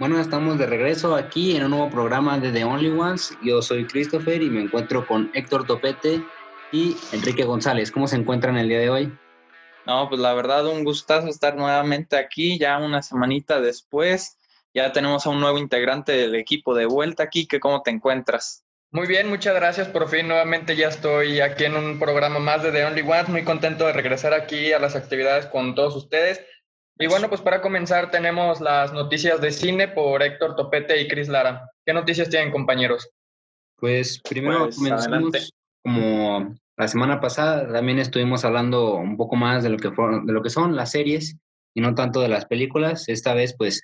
Bueno, estamos de regreso aquí en un nuevo programa de The Only Ones. Yo soy Christopher y me encuentro con Héctor Topete y Enrique González. ¿Cómo se encuentran el día de hoy? No, pues la verdad, un gustazo estar nuevamente aquí, ya una semanita después. Ya tenemos a un nuevo integrante del equipo de vuelta aquí. ¿Cómo te encuentras? Muy bien, muchas gracias. Por fin nuevamente ya estoy aquí en un programa más de The Only Ones. Muy contento de regresar aquí a las actividades con todos ustedes. Y bueno, pues para comenzar tenemos las noticias de cine por Héctor Topete y Cris Lara. ¿Qué noticias tienen, compañeros? Pues primero pues, comenzamos como la semana pasada, también estuvimos hablando un poco más de lo que de lo que son las series y no tanto de las películas. Esta vez pues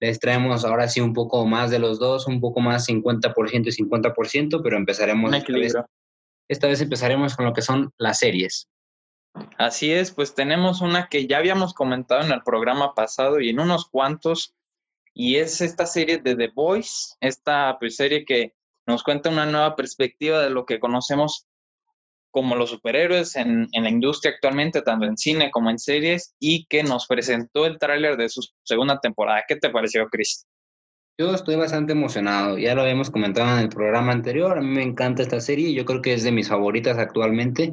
les traemos ahora sí un poco más de los dos, un poco más 50% y 50%, pero empezaremos esta vez, esta vez empezaremos con lo que son las series. Así es, pues tenemos una que ya habíamos comentado en el programa pasado y en unos cuantos, y es esta serie de The Voice, esta pues, serie que nos cuenta una nueva perspectiva de lo que conocemos como los superhéroes en, en, la industria actualmente, tanto en cine como en series, y que nos presentó el tráiler de su segunda temporada. ¿Qué te pareció, Chris? Yo estoy bastante emocionado, ya lo habíamos comentado en el programa anterior, a mí me encanta esta serie, yo creo que es de mis favoritas actualmente,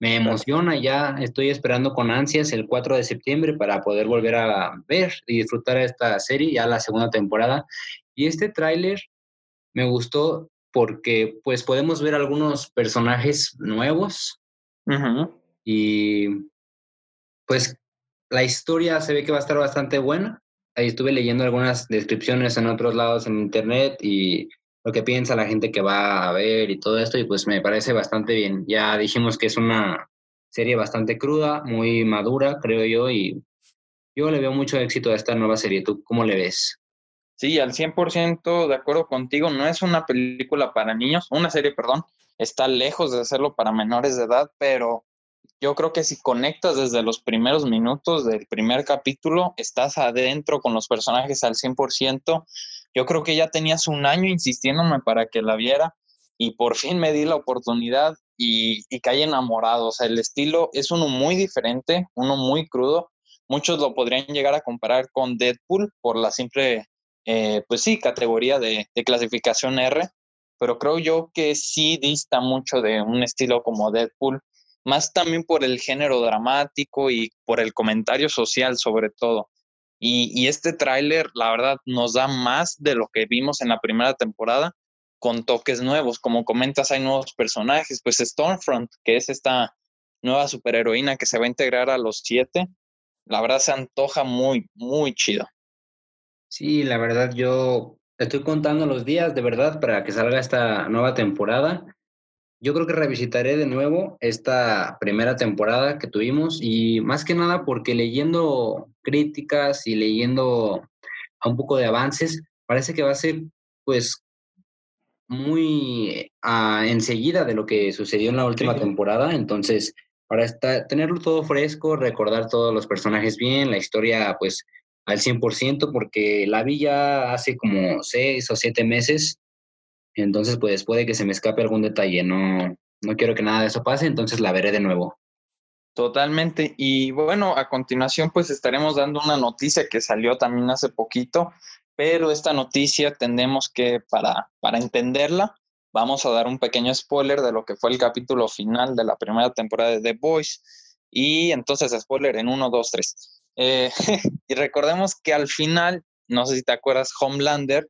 me emociona, ya estoy esperando con ansias el 4 de septiembre para poder volver a ver y disfrutar esta serie, ya la segunda temporada. Y este tráiler me gustó porque pues podemos ver algunos personajes nuevos y pues la historia se ve que va a estar bastante buena. Ahí estuve leyendo algunas descripciones en otros lados en internet y lo que piensa la gente que va a ver y todo esto, y pues me parece bastante bien. Ya dijimos que es una serie bastante cruda, muy madura, creo yo, y yo le veo mucho éxito a esta nueva serie. ¿Tú cómo le ves? Sí, al 100% de acuerdo contigo. No es una película para niños, una serie, perdón. Está lejos de hacerlo para menores de edad, pero yo creo que si conectas desde los primeros minutos del primer capítulo, estás adentro con los personajes al 100%. Yo creo que ya tenías un año insistiéndome para que la viera y por fin me di la oportunidad y, y caí enamorado. O sea, el estilo es uno muy diferente, uno muy crudo. Muchos lo podrían llegar a comparar con Deadpool por la simple, eh, pues sí, categoría de, de clasificación R, pero creo yo que sí dista mucho de un estilo como Deadpool, más también por el género dramático y por el comentario social sobre todo. Y, este tráiler, la verdad, nos da más de lo que vimos en la primera temporada, con toques nuevos. Como comentas, hay nuevos personajes. Pues Stormfront, que es esta nueva superheroína que se va a integrar a los siete, la verdad se antoja muy, muy chido. Sí, la verdad, yo estoy contando los días de verdad para que salga esta nueva temporada. Yo creo que revisitaré de nuevo esta primera temporada que tuvimos y más que nada porque leyendo críticas y leyendo a un poco de avances, parece que va a ser pues muy uh, enseguida de lo que sucedió en la última temporada, entonces para estar, tenerlo todo fresco, recordar todos los personajes bien, la historia pues al 100%, porque la vi ya hace como seis o siete meses entonces, pues puede que se me escape algún detalle. No, no quiero que nada de eso pase, entonces la veré de nuevo. Totalmente. Y bueno, a continuación, pues estaremos dando una noticia que salió también hace poquito, pero esta noticia tendemos que, para, para entenderla, vamos a dar un pequeño spoiler de lo que fue el capítulo final de la primera temporada de The Boys. Y entonces, spoiler en 1, 2, 3. y recordemos que al final, no sé si te acuerdas, Homelander,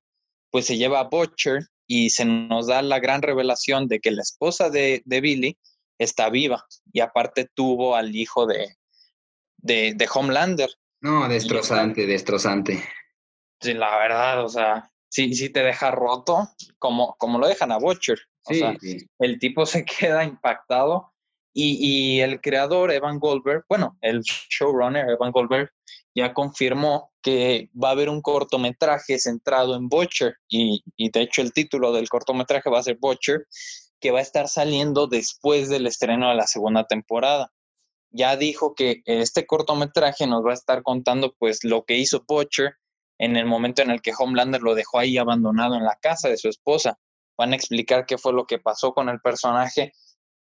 pues se lleva a Butcher y se nos da la gran revelación de que la esposa de, Billy está viva y aparte tuvo al hijo de, de, Homelander. No, destrozante, destrozante. Sí, la verdad, o sea, sí, sí te deja roto, como, como lo dejan a Butcher. O sea, el tipo se queda impactado y, y, el creador, Evan Goldberg, bueno, el showrunner, Evan Goldberg, ya confirmó que va a haber un cortometraje centrado en Butcher y, de hecho el título del cortometraje va a ser Butcher, que va a estar saliendo después del estreno de la segunda temporada. Ya dijo que este cortometraje nos va a estar contando pues lo que hizo Butcher en el momento en el que Homelander lo dejó ahí abandonado en la casa de su esposa. Van a explicar qué fue lo que pasó con el personaje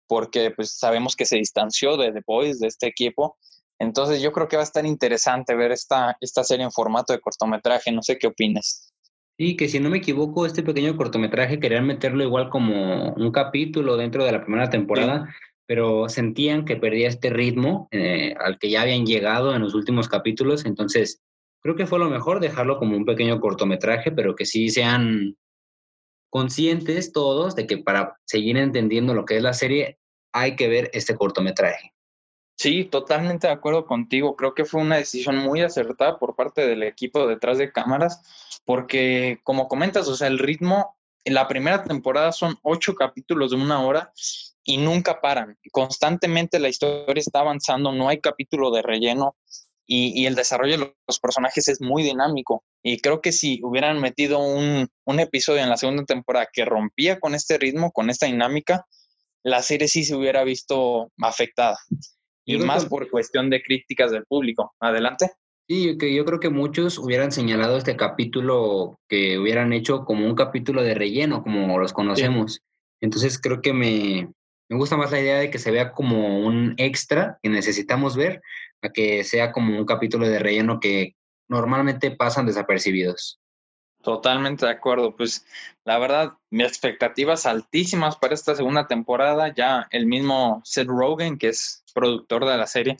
porque pues sabemos que se distanció de The Boys, de este equipo, entonces yo creo que va a estar interesante ver esta, esta serie en formato de cortometraje. No sé qué opinas. Sí, que si no me equivoco, este pequeño cortometraje querían meterlo igual como un capítulo dentro de la primera temporada, pero sentían que perdía este ritmo eh, al que ya habían llegado en los últimos capítulos, entonces creo que fue lo mejor dejarlo como un pequeño cortometraje, pero que sí sean conscientes todos de que para seguir entendiendo lo que es la serie hay que ver este cortometraje. Sí, totalmente de acuerdo contigo. Creo que fue una decisión muy acertada por parte del equipo detrás de cámaras, porque como comentas, o sea, el ritmo, en la primera temporada son ocho capítulos de una hora y nunca paran. Constantemente la historia está avanzando, no hay capítulo de relleno y, el desarrollo de los personajes es muy dinámico. Y creo que si hubieran metido un, un episodio en la segunda temporada que rompía con este ritmo, con esta dinámica, la serie sí se hubiera visto afectada. Y más por cuestión de críticas del público. Adelante. Sí, que yo creo que muchos hubieran señalado este capítulo que hubieran hecho como un capítulo de relleno, como los conocemos. Entonces creo que me, me gusta más la idea de que se vea como un extra que necesitamos ver, a que sea como un capítulo de relleno que normalmente pasan desapercibidos. Totalmente de acuerdo. Pues la verdad, mis expectativas altísimas para esta segunda temporada. Ya el mismo Seth Rogen, que es productor de la serie,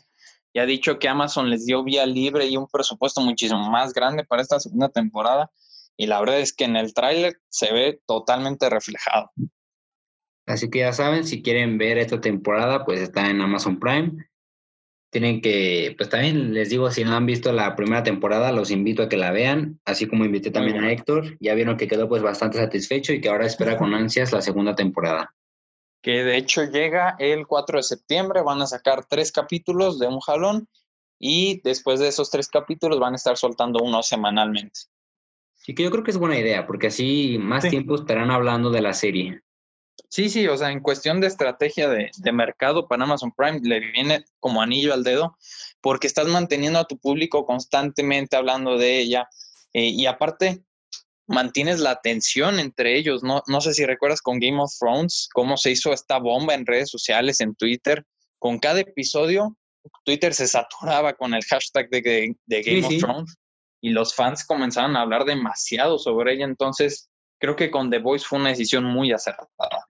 ya ha dicho que Amazon les dio vía libre y un presupuesto muchísimo más grande para esta segunda temporada. Y la verdad es que en el tráiler se ve totalmente reflejado. Así que ya saben, si quieren ver esta temporada, pues está en Amazon Prime tienen que, pues también les digo, si no han visto la primera temporada, los invito a que la vean, así como invité también a Héctor, ya vieron que quedó pues bastante satisfecho y que ahora espera con ansias la segunda temporada. Que de hecho llega el 4 de septiembre, van a sacar tres capítulos de un jalón y después de esos tres capítulos van a estar soltando uno semanalmente. Sí, que yo creo que es buena idea, porque así más tiempo estarán hablando de la serie. Sí, sí, o sea, en cuestión de estrategia de, mercado para Amazon Prime le viene como anillo al dedo porque estás manteniendo a tu público constantemente hablando de ella eh, y aparte mantienes la atención entre ellos. No, no sé si recuerdas con Game of Thrones cómo se hizo esta bomba en redes sociales, en Twitter. Con cada episodio, Twitter se saturaba con el hashtag de, Game of Thrones y los fans comenzaron a hablar demasiado sobre ella. Entonces, creo que con The Voice fue una decisión muy acertada.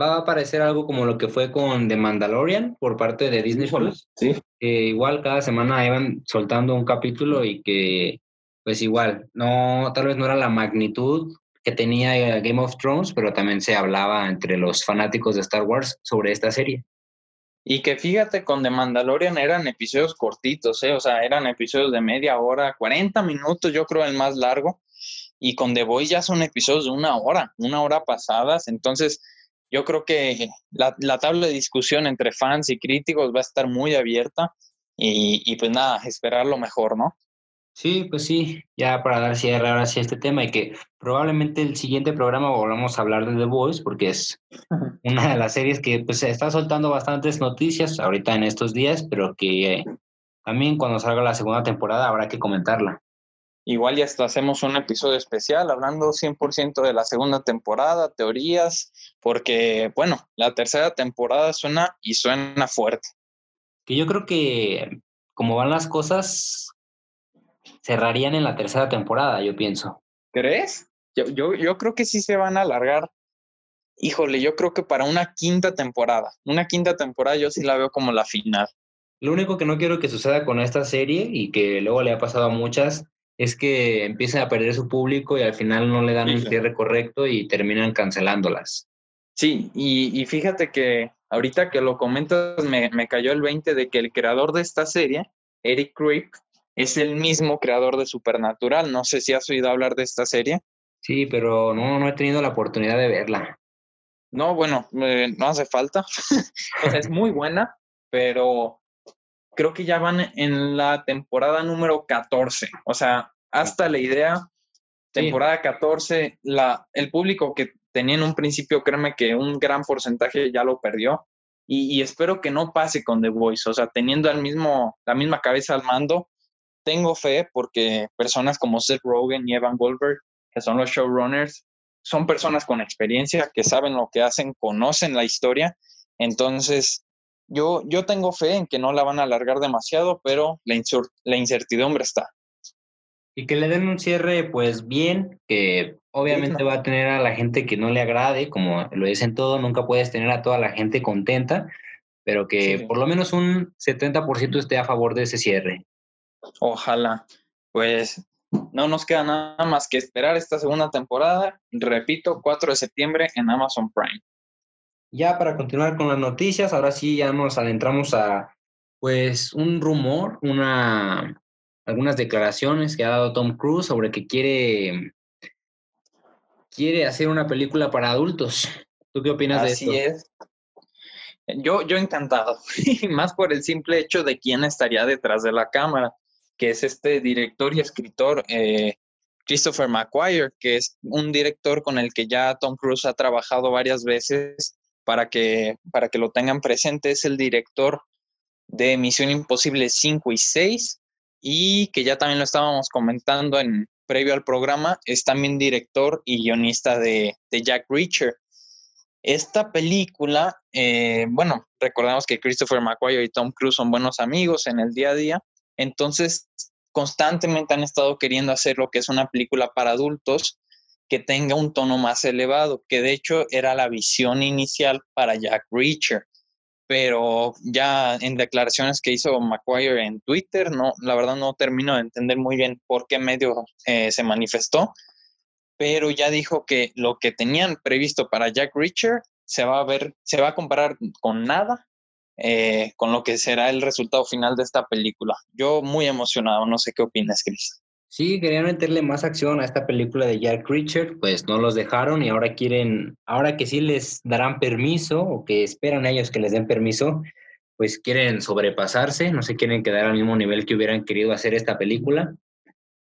Va a aparecer algo como lo que fue con The Mandalorian por parte de Disney Plus. Sí. igual cada semana iban soltando un capítulo y que, pues igual, no, tal vez no era la magnitud que tenía Game of Thrones, pero también se hablaba entre los fanáticos de Star Wars sobre esta serie. Y que fíjate, con The Mandalorian eran episodios cortitos, ¿eh? o sea, eran episodios de media hora, 40 minutos, yo creo el más largo, y con The Voice ya son episodios de una hora, una hora pasadas, entonces yo creo que la, tabla de discusión entre fans y críticos va a estar muy abierta y, pues nada, esperar lo mejor, ¿no? Sí, pues sí, ya para dar cierre ahora sí a este tema y que probablemente el siguiente programa volvamos a hablar de The Voice porque es una de las series que pues está soltando bastantes noticias ahorita en estos días, pero que también cuando salga la segunda temporada habrá que comentarla. Igual ya hasta hacemos un episodio especial hablando 100% de la segunda temporada, teorías, porque, bueno, la tercera temporada suena y suena fuerte. Que yo creo que como van las cosas, cerrarían en la tercera temporada, yo pienso. ¿Crees? Yo, yo, yo creo que sí se van a alargar. Híjole, yo creo que para una quinta temporada, una quinta temporada yo sí la veo como la final. Lo único que no quiero que suceda con esta serie y que luego le ha pasado a muchas es que empiecen a perder su público y al final no le dan un cierre correcto y terminan cancelándolas. Sí, y, fíjate que ahorita que lo comentas me, cayó el 20 de que el creador de esta serie, Eric Crick, es el mismo creador de Supernatural. No sé si has oído hablar de esta serie. Sí, pero no, no he tenido la oportunidad de verla. No, bueno, eh, no hace falta. es muy buena, pero creo que ya van en la temporada número 14. O sea, hasta la idea, temporada 14, la, el público que tenía en un principio, créeme que un gran porcentaje ya lo perdió. Y, espero que no pase con The Voice. O sea, teniendo el mismo, la misma cabeza al mando, tengo fe porque personas como Seth Rogen y Evan Goldberg, que son los showrunners, son personas con experiencia, que saben lo que hacen, conocen la historia. Entonces, yo, yo tengo fe en que no la van a alargar demasiado, pero la, la incertidumbre está. Y que le den un cierre, pues bien, que obviamente va a tener a la gente que no le agrade, como lo dicen todo, nunca puedes tener a toda la gente contenta, pero que por lo menos un 70% esté a favor de ese cierre. Ojalá. Pues no nos queda nada más que esperar esta segunda temporada. Repito, 4 de septiembre en Amazon Prime. Ya para continuar con las noticias, ahora sí ya nos adentramos a pues un rumor, una algunas declaraciones que ha dado Tom Cruise sobre que quiere quiere hacer una película para adultos. ¿Tú qué opinas de esto? Así es. Yo, yo encantado, más por el simple hecho de quién estaría detrás de la cámara, que es este director y escritor eh, Christopher McQuire, que es un director con el que ya Tom Cruise ha trabajado varias veces para que, para que lo tengan presente. Es el director de Misión Imposible 5 y 6 y que ya también lo estábamos comentando en previo al programa, es también director y guionista de, de Jack Reacher. Esta película, eh, bueno, recordamos que Christopher McQuarrie y Tom Cruise son buenos amigos en el día a día, entonces constantemente han estado queriendo hacer lo que es una película para adultos tenga un tono más elevado, que de hecho era la visión inicial para Jack Reacher, pero ya en declaraciones que hizo McQuarrie en Twitter, no, la verdad no termino de entender muy bien por qué medio eh, se manifestó, pero ya dijo que lo que tenían previsto para Jack Reacher se va a ver, se va a comparar con nada eh, con lo que será el resultado final de esta película. Yo muy emocionado, no sé qué opinas, Chris. Sí, querían meterle más acción a esta película de Jack Reacher, pues no los dejaron y ahora quieren, ahora que sí les darán permiso o que esperan ellos que les den permiso, pues quieren sobrepasarse, no se quieren quedar al mismo nivel que hubieran querido hacer esta película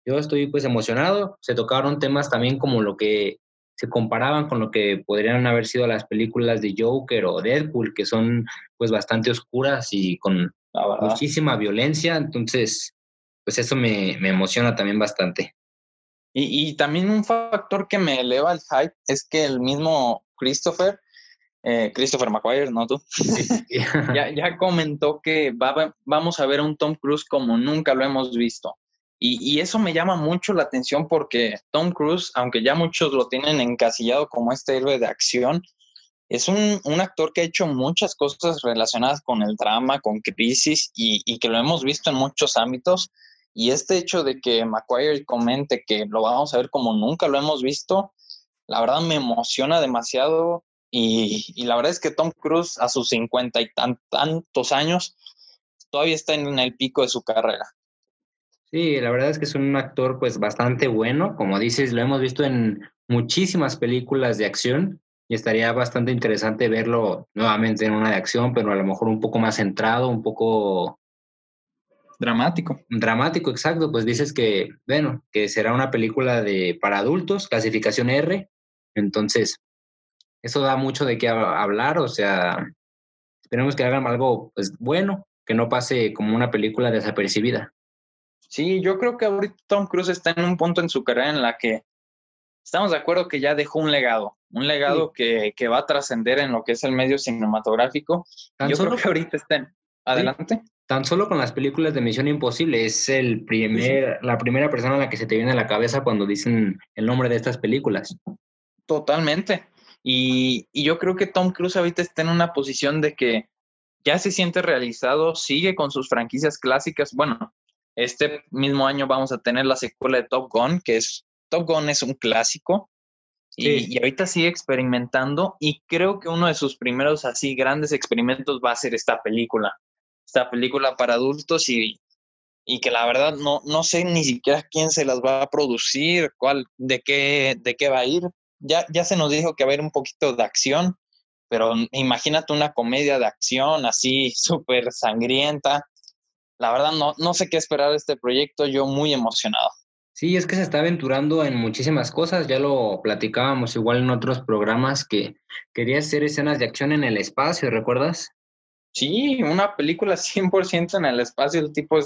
yo estoy pues emocionado. Se tocaron temas también como lo que se comparaban con lo que podrían haber sido las películas de Joker o Deadpool, que son pues bastante oscuras y con muchísima violencia. Entonces, pues eso me, me emociona también bastante. Y, y, también un factor que me eleva el hype es que el mismo Christopher, eh, Christopher McQuire, no tú, ya, ya comentó que va, vamos a ver a un Tom Cruise como nunca lo hemos visto. Y, eso me llama mucho la atención porque Tom Cruise, aunque ya muchos lo tienen encasillado como este héroe de acción, es un, actor que ha hecho muchas cosas relacionadas con el drama, con crisis y, que lo hemos visto en muchos ámbitos. Y este hecho de que McQuire comente que lo vamos a ver como nunca lo hemos visto, la verdad me emociona demasiado. Y, la verdad es que Tom Cruise a sus cincuenta y tantos años todavía está en el pico de su carrera. Sí, la verdad es que es un actor pues bastante bueno, como dices, lo hemos visto en muchísimas películas de acción y estaría bastante interesante verlo nuevamente en una de acción, pero a lo mejor un poco más centrado, un poco dramático. Dramático, exacto, pues dices que, bueno, que será una película de para adultos, clasificación R, entonces eso da mucho de qué hablar, o sea, esperemos que hagan algo pues bueno, que no pase como una película desapercibida. Sí, yo creo que ahorita Tom Cruise está en un punto en su carrera en la que estamos de acuerdo que ya dejó un legado, un legado que, que, va a trascender en lo que es el medio cinematográfico. yo creo que ahorita está Adelante. Tan solo con las películas de Misión Imposible es el primer, la primera persona a la que se te viene a la cabeza cuando dicen el nombre de estas películas. Totalmente. Y, y yo creo que Tom Cruise ahorita está en una posición de que ya se siente realizado, sigue con sus franquicias clásicas. Bueno, este mismo año vamos a tener la secuela de Top Gun, que es Top Gun es un clásico. Y, ahorita sigue experimentando y creo que uno de sus primeros así grandes experimentos va a ser esta película. Esta película para adultos y, y que la verdad no, no sé ni siquiera quién se las va a producir, cuál, de qué, de qué va a ir. Ya, ya se nos dijo que va a haber un poquito de acción, pero imagínate una comedia de acción así súper sangrienta, la verdad no, no sé qué esperar de este proyecto, yo muy emocionado. Sí, es que se está aventurando en muchísimas cosas, ya lo platicábamos igual en otros programas que quería hacer escenas de acción en el espacio, ¿recuerdas? Sí, una película 100% en el espacio, el tipo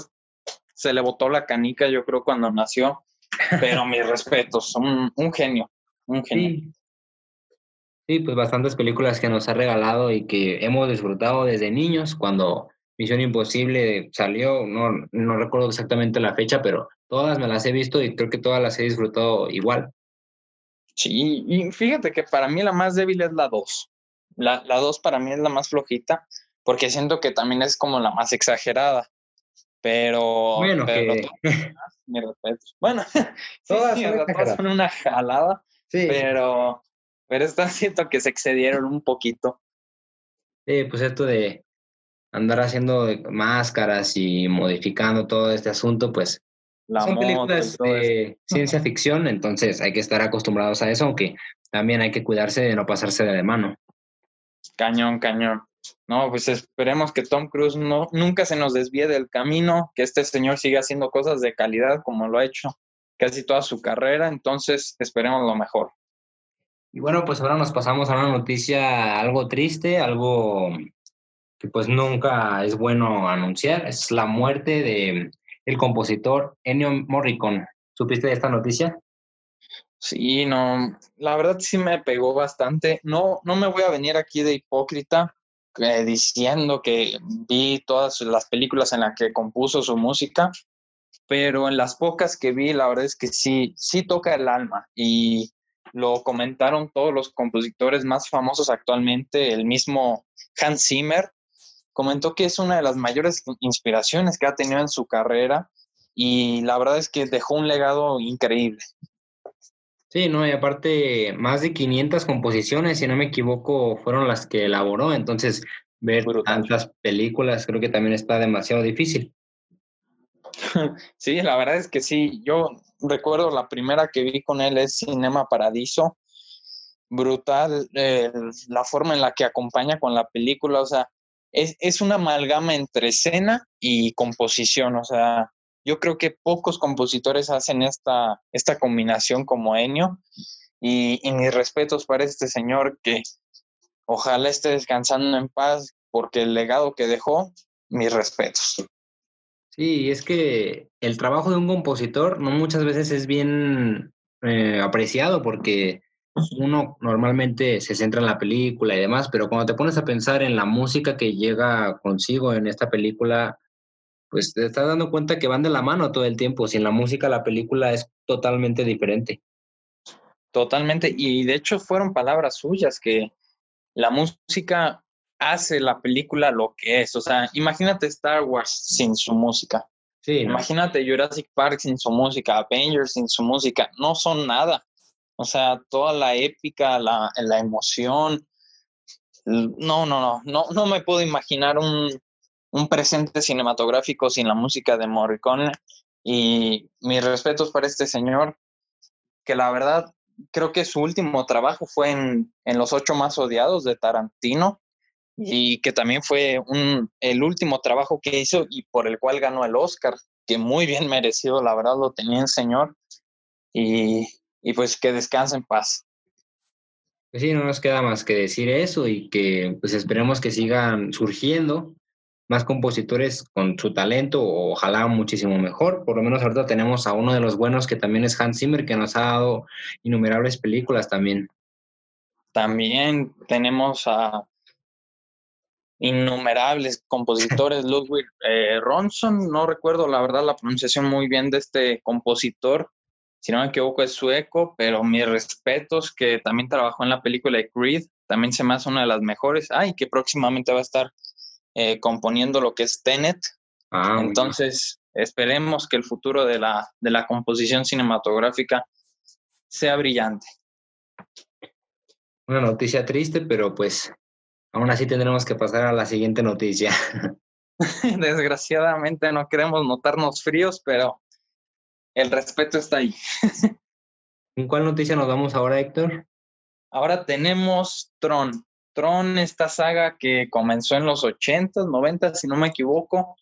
se le botó la canica yo creo cuando nació, pero mis respetos, un, un genio, un genio. Sí. sí, pues bastantes películas que nos ha regalado y que hemos disfrutado desde niños cuando Misión Imposible salió, no, no recuerdo exactamente la fecha, pero todas me las he visto y creo que todas las he disfrutado igual. Sí, y fíjate que para mí la más débil es la 2. La, la 2 para mí es la más flojita, porque siento que también es como la más exagerada. Pero. Bueno, pero que... Bueno, Todas sí, son todas una jalada, Sí, pero, pero esta siento que se excedieron un poquito. sí, pues esto de andar haciendo máscaras y modificando todo este asunto, pues La son películas de ciencia ficción, entonces hay que estar acostumbrados a eso, aunque también hay que cuidarse de no pasarse de mano. Cañón, cañón. No, pues esperemos que Tom Cruise no, nunca se nos desvíe del camino, que este señor siga haciendo cosas de calidad como lo ha hecho casi toda su carrera, entonces esperemos lo mejor. Y bueno, pues ahora nos pasamos a una noticia algo triste, algo que pues nunca es bueno anunciar, es la muerte de el compositor Ennio Morricone. ¿Supiste de esta noticia? Sí, no, la verdad sí me pegó bastante. No, no me voy a venir aquí de hipócrita eh, diciendo que vi todas las películas en las que compuso su música, pero en las pocas que vi, la verdad es que sí, sí toca el alma y lo comentaron todos los compositores más famosos actualmente, el mismo Hans Zimmer comentó que es una de las mayores inspiraciones que ha tenido en su carrera y la verdad es que dejó un legado increíble. Sí, no, y aparte más de 500 composiciones, si no me equivoco, fueron las que elaboró, entonces ver tantas películas creo que también está demasiado difícil. Sí, la verdad es que sí. Yo recuerdo la primera que vi con él es Cinema Paradiso. Brutal eh, la forma en la que acompaña con la película. O sea, es, es una amalgama entre escena y composición. O sea, yo creo que pocos compositores hacen esta, esta combinación como Ennio. Y, y mis respetos para este señor que ojalá esté descansando en paz porque el legado que dejó, mis respetos. Sí, es que el trabajo de un compositor no muchas veces es bien eh, apreciado porque uno normalmente se centra en la película y demás, pero cuando te pones a pensar en la música que llega consigo en esta película, pues te estás dando cuenta que van de la mano todo el tiempo. Sin la música la película es totalmente diferente. Totalmente, y de hecho fueron palabras suyas que la música hace la película lo que es. O sea, imagínate Star Wars sin su música. Sí, ¿no? Imagínate Jurassic Park sin su música, Avengers sin su música. No son nada. O sea, toda la épica, la, la emoción. No, no, no, no, no me puedo imaginar un, un presente cinematográfico sin la música de Morricone. Y mis respetos para este señor, que la verdad creo que su último trabajo fue en, en Los Ocho Más Odiados de Tarantino y que también fue un, el último trabajo que hizo y por el cual ganó el Oscar, que muy bien merecido, la verdad lo tenía el señor. Y, y pues que descanse en paz. Pues sí, no nos queda más que decir eso y que pues esperemos que sigan surgiendo más compositores con su talento, ojalá muchísimo mejor. Por lo menos ahorita tenemos a uno de los buenos que también es Hans Zimmer, que nos ha dado innumerables películas también. También tenemos a innumerables compositores, Ludwig eh, Ronson, no recuerdo la verdad la pronunciación muy bien de este compositor, si no me equivoco es sueco, pero mis respetos que también trabajó en la película de Creed, también se me hace una de las mejores, ay, ah, que próximamente va a estar eh, componiendo lo que es Tenet, Ah, entonces esperemos que el futuro de la, de la composición cinematográfica sea brillante. Una noticia triste, pero pues aún así tendremos que pasar a la siguiente noticia. Desgraciadamente no queremos notarnos fríos, pero el respeto está ahí. ¿En cuál noticia nos vamos ahora, Héctor? Ahora tenemos Tron. Tron, esta saga que comenzó en los 80s, 90 si no me equivoco,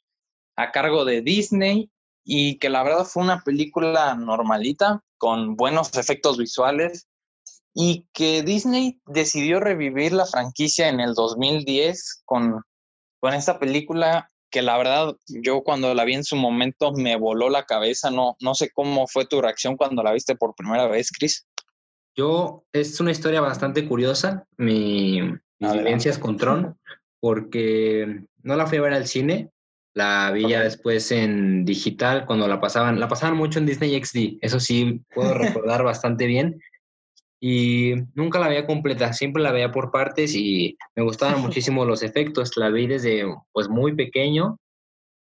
a cargo de Disney y que la verdad fue una película normalita, con buenos efectos visuales y que Disney decidió revivir la franquicia en el 2010 con, con esta película que la verdad yo cuando la vi en su momento me voló la cabeza, no, no sé cómo fue tu reacción cuando la viste por primera vez, Chris. Yo, es una historia bastante curiosa, mi, mis vivencias con Tron, porque no la fui a ver al cine, la vi ya después en digital cuando la pasaban, la pasaban mucho en Disney XD, eso sí puedo recordar bastante bien. Y nunca la veía completa, siempre la veía por partes y me gustaban muchísimo los efectos. La vi desde pues muy pequeño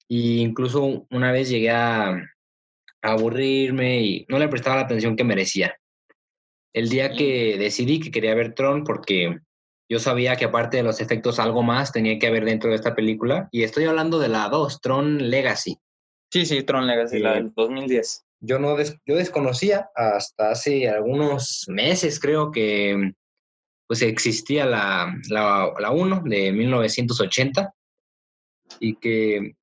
e incluso una vez llegué a, aburrirme y no le prestaba la atención que merecía. El día que decidí que quería ver Tron porque yo sabía que aparte de los efectos algo más tenía que haber dentro de esta película. Y estoy hablando de la 2, Tron Legacy. Sí, sí, Tron Legacy, la del 2010. Yo, no yo desconocía hasta hace algunos meses, creo que pues existía la, la, la 1 de 1980 y que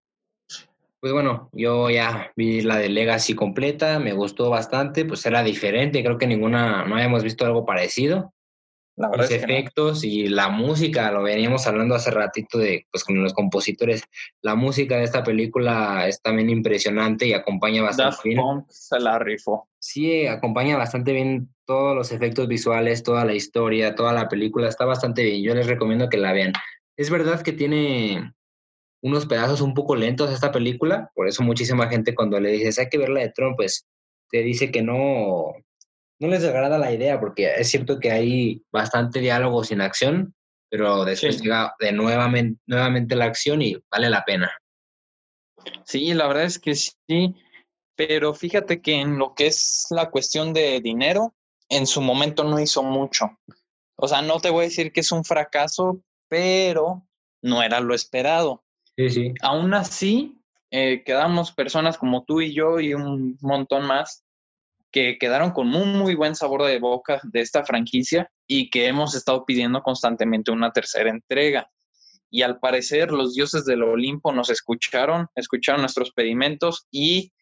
pues bueno, yo ya vi la de Legacy completa, me gustó bastante, pues era diferente, creo que ninguna, no habíamos visto algo parecido. los efectos y la música, lo veníamos hablando hace ratito de, pues con los compositores, la música de esta película es también impresionante y acompaña bastante bien. se la rifó. Sí, acompaña bastante bien todos los efectos visuales, toda la historia, toda la película, está bastante bien, yo les recomiendo que la vean. Es verdad que tiene unos pedazos un poco lentos a esta película, por eso muchísima gente cuando le dices hay que ver la de Tron, pues te dice que no, no les agrada la idea, porque es cierto que hay bastante diálogo sin acción, pero después llega de nuevamente, nuevamente la acción y vale la pena. Sí, la verdad es que sí, pero fíjate que en lo que es la cuestión de dinero, en su momento no hizo mucho. O sea, no te voy a decir que es un fracaso, pero no era lo esperado. Aún así, eh, quedamos personas como tú y yo y un montón más que quedaron con muy, muy buen sabor de boca de esta franquicia y que hemos estado pidiendo constantemente una tercera entrega. Y al parecer los dioses del Olimpo nos escucharon, escucharon nuestros pedimentos y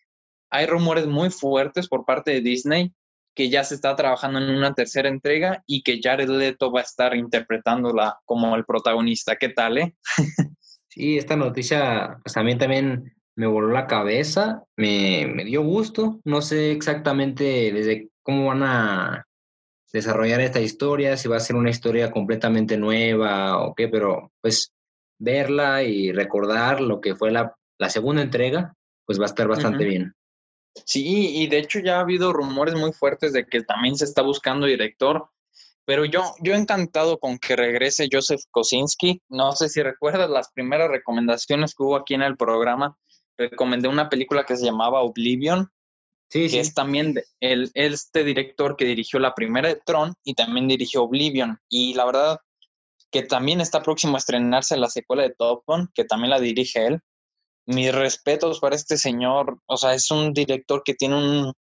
hay rumores muy fuertes por parte de Disney que ya se está trabajando en una tercera entrega y que Jared Leto va a estar interpretándola como el protagonista. ¿Qué tal, eh? Sí, esta noticia pues, también, también me voló la cabeza, me, me dio gusto, no sé exactamente desde cómo van a desarrollar esta historia, si va a ser una historia completamente nueva o qué, pero pues verla y recordar lo que fue la, la segunda entrega, pues va a estar bastante bien. Sí, y de hecho ya ha habido rumores muy fuertes de que también se está buscando director pero yo, yo encantado con que regrese Joseph Kosinski. No sé si recuerdas las primeras recomendaciones que hubo aquí en el programa. Recomendé una película que se llamaba Oblivion, sí, que es también el, este director que dirigió la primera de Tron y también dirigió Oblivion. Y la verdad que también está próximo a estrenarse la secuela de Top Gun, que también la dirige él. Mis respetos para este señor, o sea, es un director que tiene un,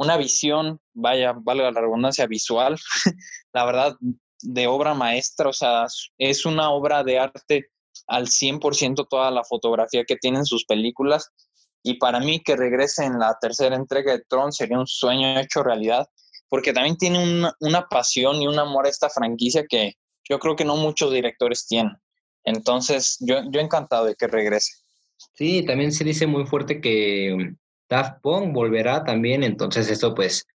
una visión, vaya, valga la redundancia, visual, la verdad, de obra maestra, o sea, es una obra de arte al 100% toda la fotografía que tienen sus películas. Y para mí que regrese en la tercera entrega de Tron sería un sueño hecho realidad, porque también tiene una, una pasión y un amor a esta franquicia que yo creo que no muchos directores tienen. Entonces, yo, yo encantado de que regrese. Sí, también se dice muy fuerte que Daft Punk volverá también, entonces esto pues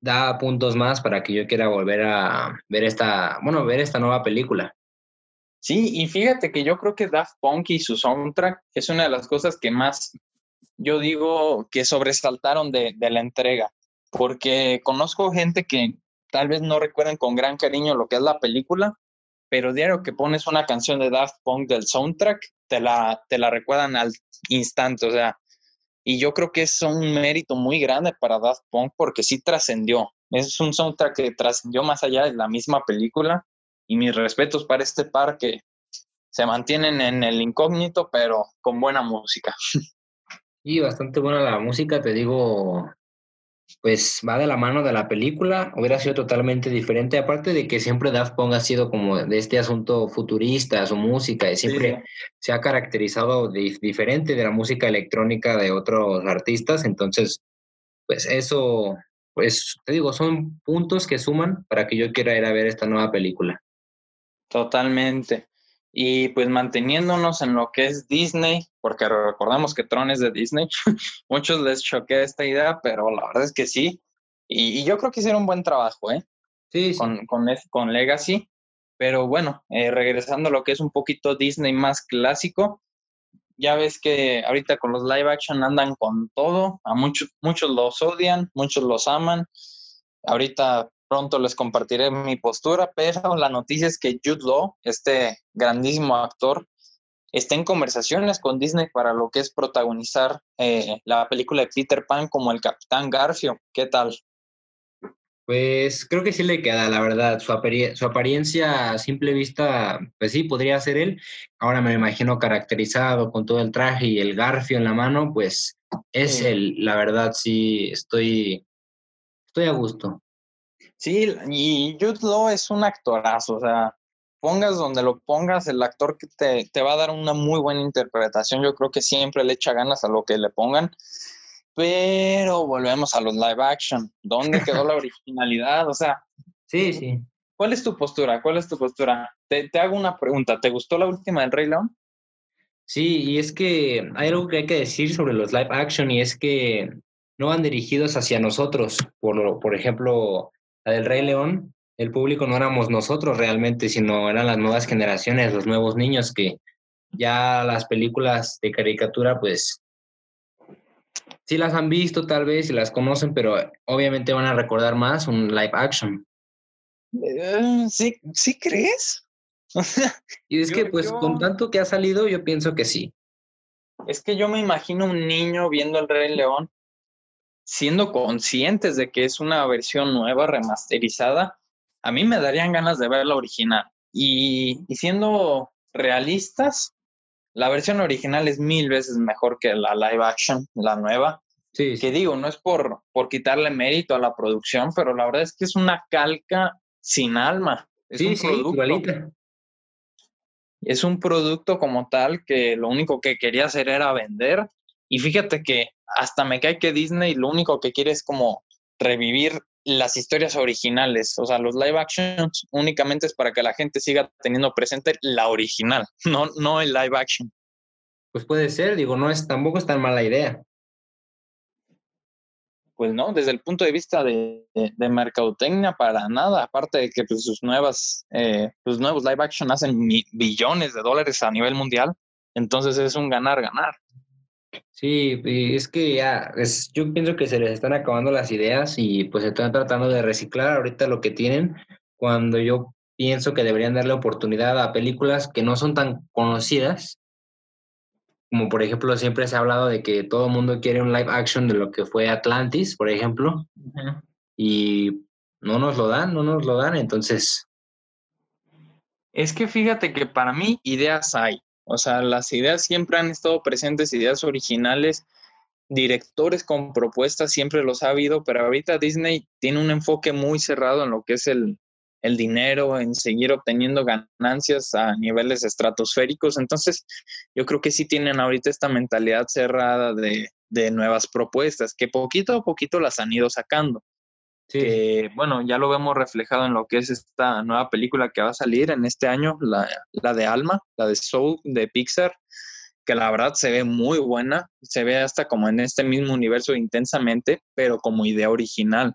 da puntos más para que yo quiera volver a ver esta, bueno, ver esta nueva película. Sí, y fíjate que yo creo que Daft Punk y su soundtrack es una de las cosas que más, yo digo, que sobresaltaron de, la entrega, porque conozco gente que tal vez no recuerden con gran cariño lo que es la película, pero diario que pones una canción de Daft Punk del soundtrack, te la, te la recuerdan al instante, o sea, y yo creo que es un mérito muy grande para Daft Punk porque sí trascendió. Es un soundtrack que trascendió más allá de la misma película. Y mis respetos para este par que se mantienen en el incógnito, pero con buena música. Y bastante buena la música, te digo, pues va de la mano de la película, hubiera sido totalmente diferente, aparte de que siempre Daft Punk ha sido como de este asunto futurista, su música, y siempre se ha caracterizado diferente de la música electrónica de otros artistas, entonces, pues eso, pues te digo, son puntos que suman para que yo quiera ir a ver esta nueva película. Totalmente. Y pues manteniéndonos en lo que es Disney, porque recordamos que Tron es de Disney, muchos les choqué esta idea, pero la verdad es que sí. Y, yo creo que hicieron un buen trabajo, ¿eh? Sí, Con, con, con Legacy. Pero bueno, eh, regresando a lo que es un poquito Disney más clásico, ya ves que ahorita con los live action andan con todo, a muchos, muchos los odian, muchos los aman. Ahorita pronto les compartiré mi postura, pero la noticia es que Jude Law, este grandísimo actor, está en conversaciones con Disney para lo que es protagonizar eh, la película de Peter Pan como el Capitán Garfio. ¿Qué tal? Pues creo que sí le queda, la verdad. Su, su apariencia a simple vista, pues sí, podría ser él. Ahora me lo imagino caracterizado con todo el traje y el garfio en la mano, pues es él. La verdad, sí, estoy, estoy a gusto. Sí, y Jude Law es un actorazo, o sea, pongas donde lo pongas, el actor que te, te va a dar una muy buena interpretación. Yo creo que siempre le echa ganas a lo que le pongan. Pero volvemos a los live action. ¿Dónde quedó la originalidad? O sea, sí, sí. ¿Cuál es tu postura? ¿Cuál es tu postura? Te, te hago una pregunta. ¿Te gustó la última del Rey León? Sí, y es que hay algo que hay que decir sobre los live action y es que no van dirigidos hacia nosotros. Por, por ejemplo, la del Rey León, el público no éramos nosotros realmente, sino eran las nuevas generaciones, los nuevos niños que ya las películas de caricatura pues sí las han visto tal vez y las conocen, pero obviamente van a recordar más un live action. Eh, ¿Sí, ¿sí crees? y es que pues con tanto que ha salido, yo pienso que sí. Es que yo me imagino un niño viendo el Rey León, siendo conscientes de que es una versión nueva, remasterizada, a mí me darían ganas de ver la original. y siendo realistas, la versión original es mil veces mejor que la live action, la nueva. Sí, Que digo, no es por, por quitarle mérito a la producción, pero la verdad es que es una calca sin alma. Es un producto. Es un producto como tal que lo único que quería hacer era vender. Y fíjate que hasta me cae que Disney lo único que quiere es como revivir las historias originales. O sea, los live actions únicamente es para que la gente siga teniendo presente la original, no, no el live action. Pues puede ser, digo, no es, tampoco es tan mala idea. Pues no, desde el punto de vista de, de, mercadotecnia, para nada, aparte de que pues, sus nuevas, eh, sus nuevos live action hacen billones de dólares a nivel mundial, entonces es un ganar-ganar. Sí, es que ya, es, yo pienso que se les están acabando las ideas y pues están tratando de reciclar ahorita lo que tienen, cuando yo pienso que deberían darle oportunidad a películas que no son tan conocidas, como por ejemplo siempre se ha hablado de que todo el mundo quiere un live action de lo que fue Atlantis, por ejemplo, y no nos lo dan, no nos lo dan, entonces... Es que fíjate que para mí ideas hay, o sea, las ideas siempre han estado presentes, ideas originales, directores con propuestas siempre los ha habido, pero ahorita Disney tiene un enfoque muy cerrado en lo que es el, el dinero, en seguir obteniendo ganancias a niveles estratosféricos. Entonces, yo creo que sí tienen ahorita esta mentalidad cerrada de, de nuevas propuestas, que poquito a poquito las han ido sacando. Que, bueno, ya lo vemos reflejado en lo que es esta nueva película que va a salir en este año, la, la de Alma, la de Soul de Pixar, que la verdad se ve muy buena, se ve hasta como en este mismo universo intensamente, pero como idea original.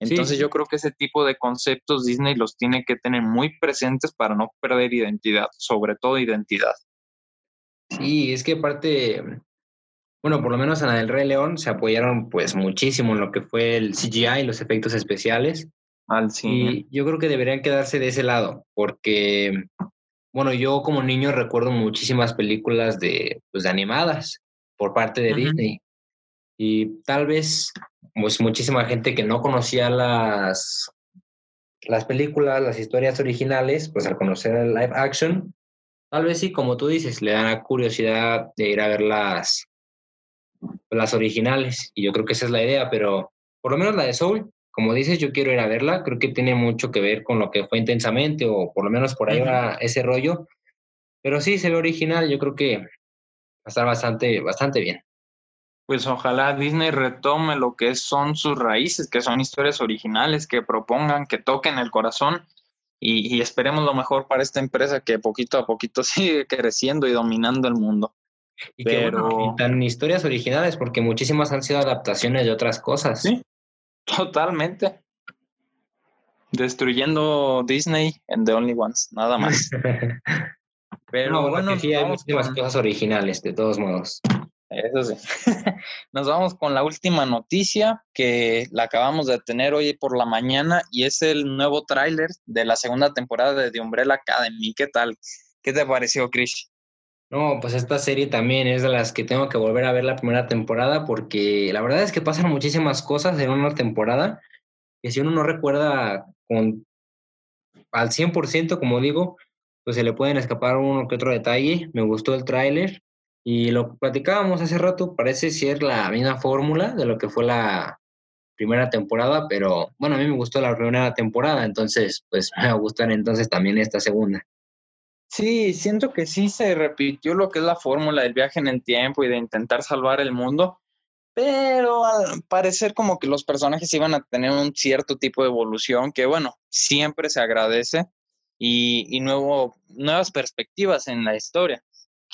Entonces yo creo que ese tipo de conceptos Disney los tiene que tener muy presentes para no perder identidad, sobre todo identidad. Sí, es que aparte, bueno, por lo menos en la del Rey León se apoyaron pues muchísimo en lo que fue el CGI y los efectos especiales. Al. Y yo creo que deberían quedarse de ese lado, porque, bueno, yo como niño recuerdo muchísimas películas de, pues, de animadas por parte de Disney. Y tal vez, pues muchísima gente que no conocía las, las películas, las historias originales, pues al conocer el live action, tal vez sí, como tú dices, le dan la curiosidad de ir a ver las, originales. Y yo creo que esa es la idea, pero por lo menos la de Soul, como dices, yo quiero ir a verla. Creo que tiene mucho que ver con lo que fue intensamente, o por lo menos por ahí va ese rollo. Pero sí, se ve original. Yo creo que va a estar bastante, bastante bien. Pues ojalá Disney retome lo que son sus raíces, que son historias originales, que propongan, que toquen el corazón y, y esperemos lo mejor para esta empresa que poquito a poquito sigue creciendo y dominando el mundo. Y Pero... que bueno, tan historias originales, porque muchísimas han sido adaptaciones de otras cosas. Sí, totalmente. destruyendo Disney en The Only Ones, nada más. Pero bueno, sí, hay muchísimas cosas originales, de todos modos. Eso sí. Nos vamos con la última noticia que la acabamos de tener hoy por la mañana y es el nuevo tráiler de la segunda temporada de The Umbrella Academy. ¿Qué tal? ¿Qué te pareció, Chris? No, pues esta serie también es de las que tengo que volver a ver la primera temporada porque la verdad es que pasan muchísimas cosas en una temporada que si uno no recuerda con al 100%, como digo, pues se le pueden escapar uno que otro detalle. Me gustó el tráiler y lo que platicábamos hace rato parece ser la misma fórmula de lo que fue la primera temporada, pero bueno, a mí me gustó la primera temporada, entonces pues me va a gustar entonces también esta segunda. Sí, siento que sí se repitió lo que es la fórmula del viaje en el tiempo y de intentar salvar el mundo, pero al parecer como que los personajes iban a tener un cierto tipo de evolución que bueno, siempre se agradece y, y nuevo, nuevas perspectivas en la historia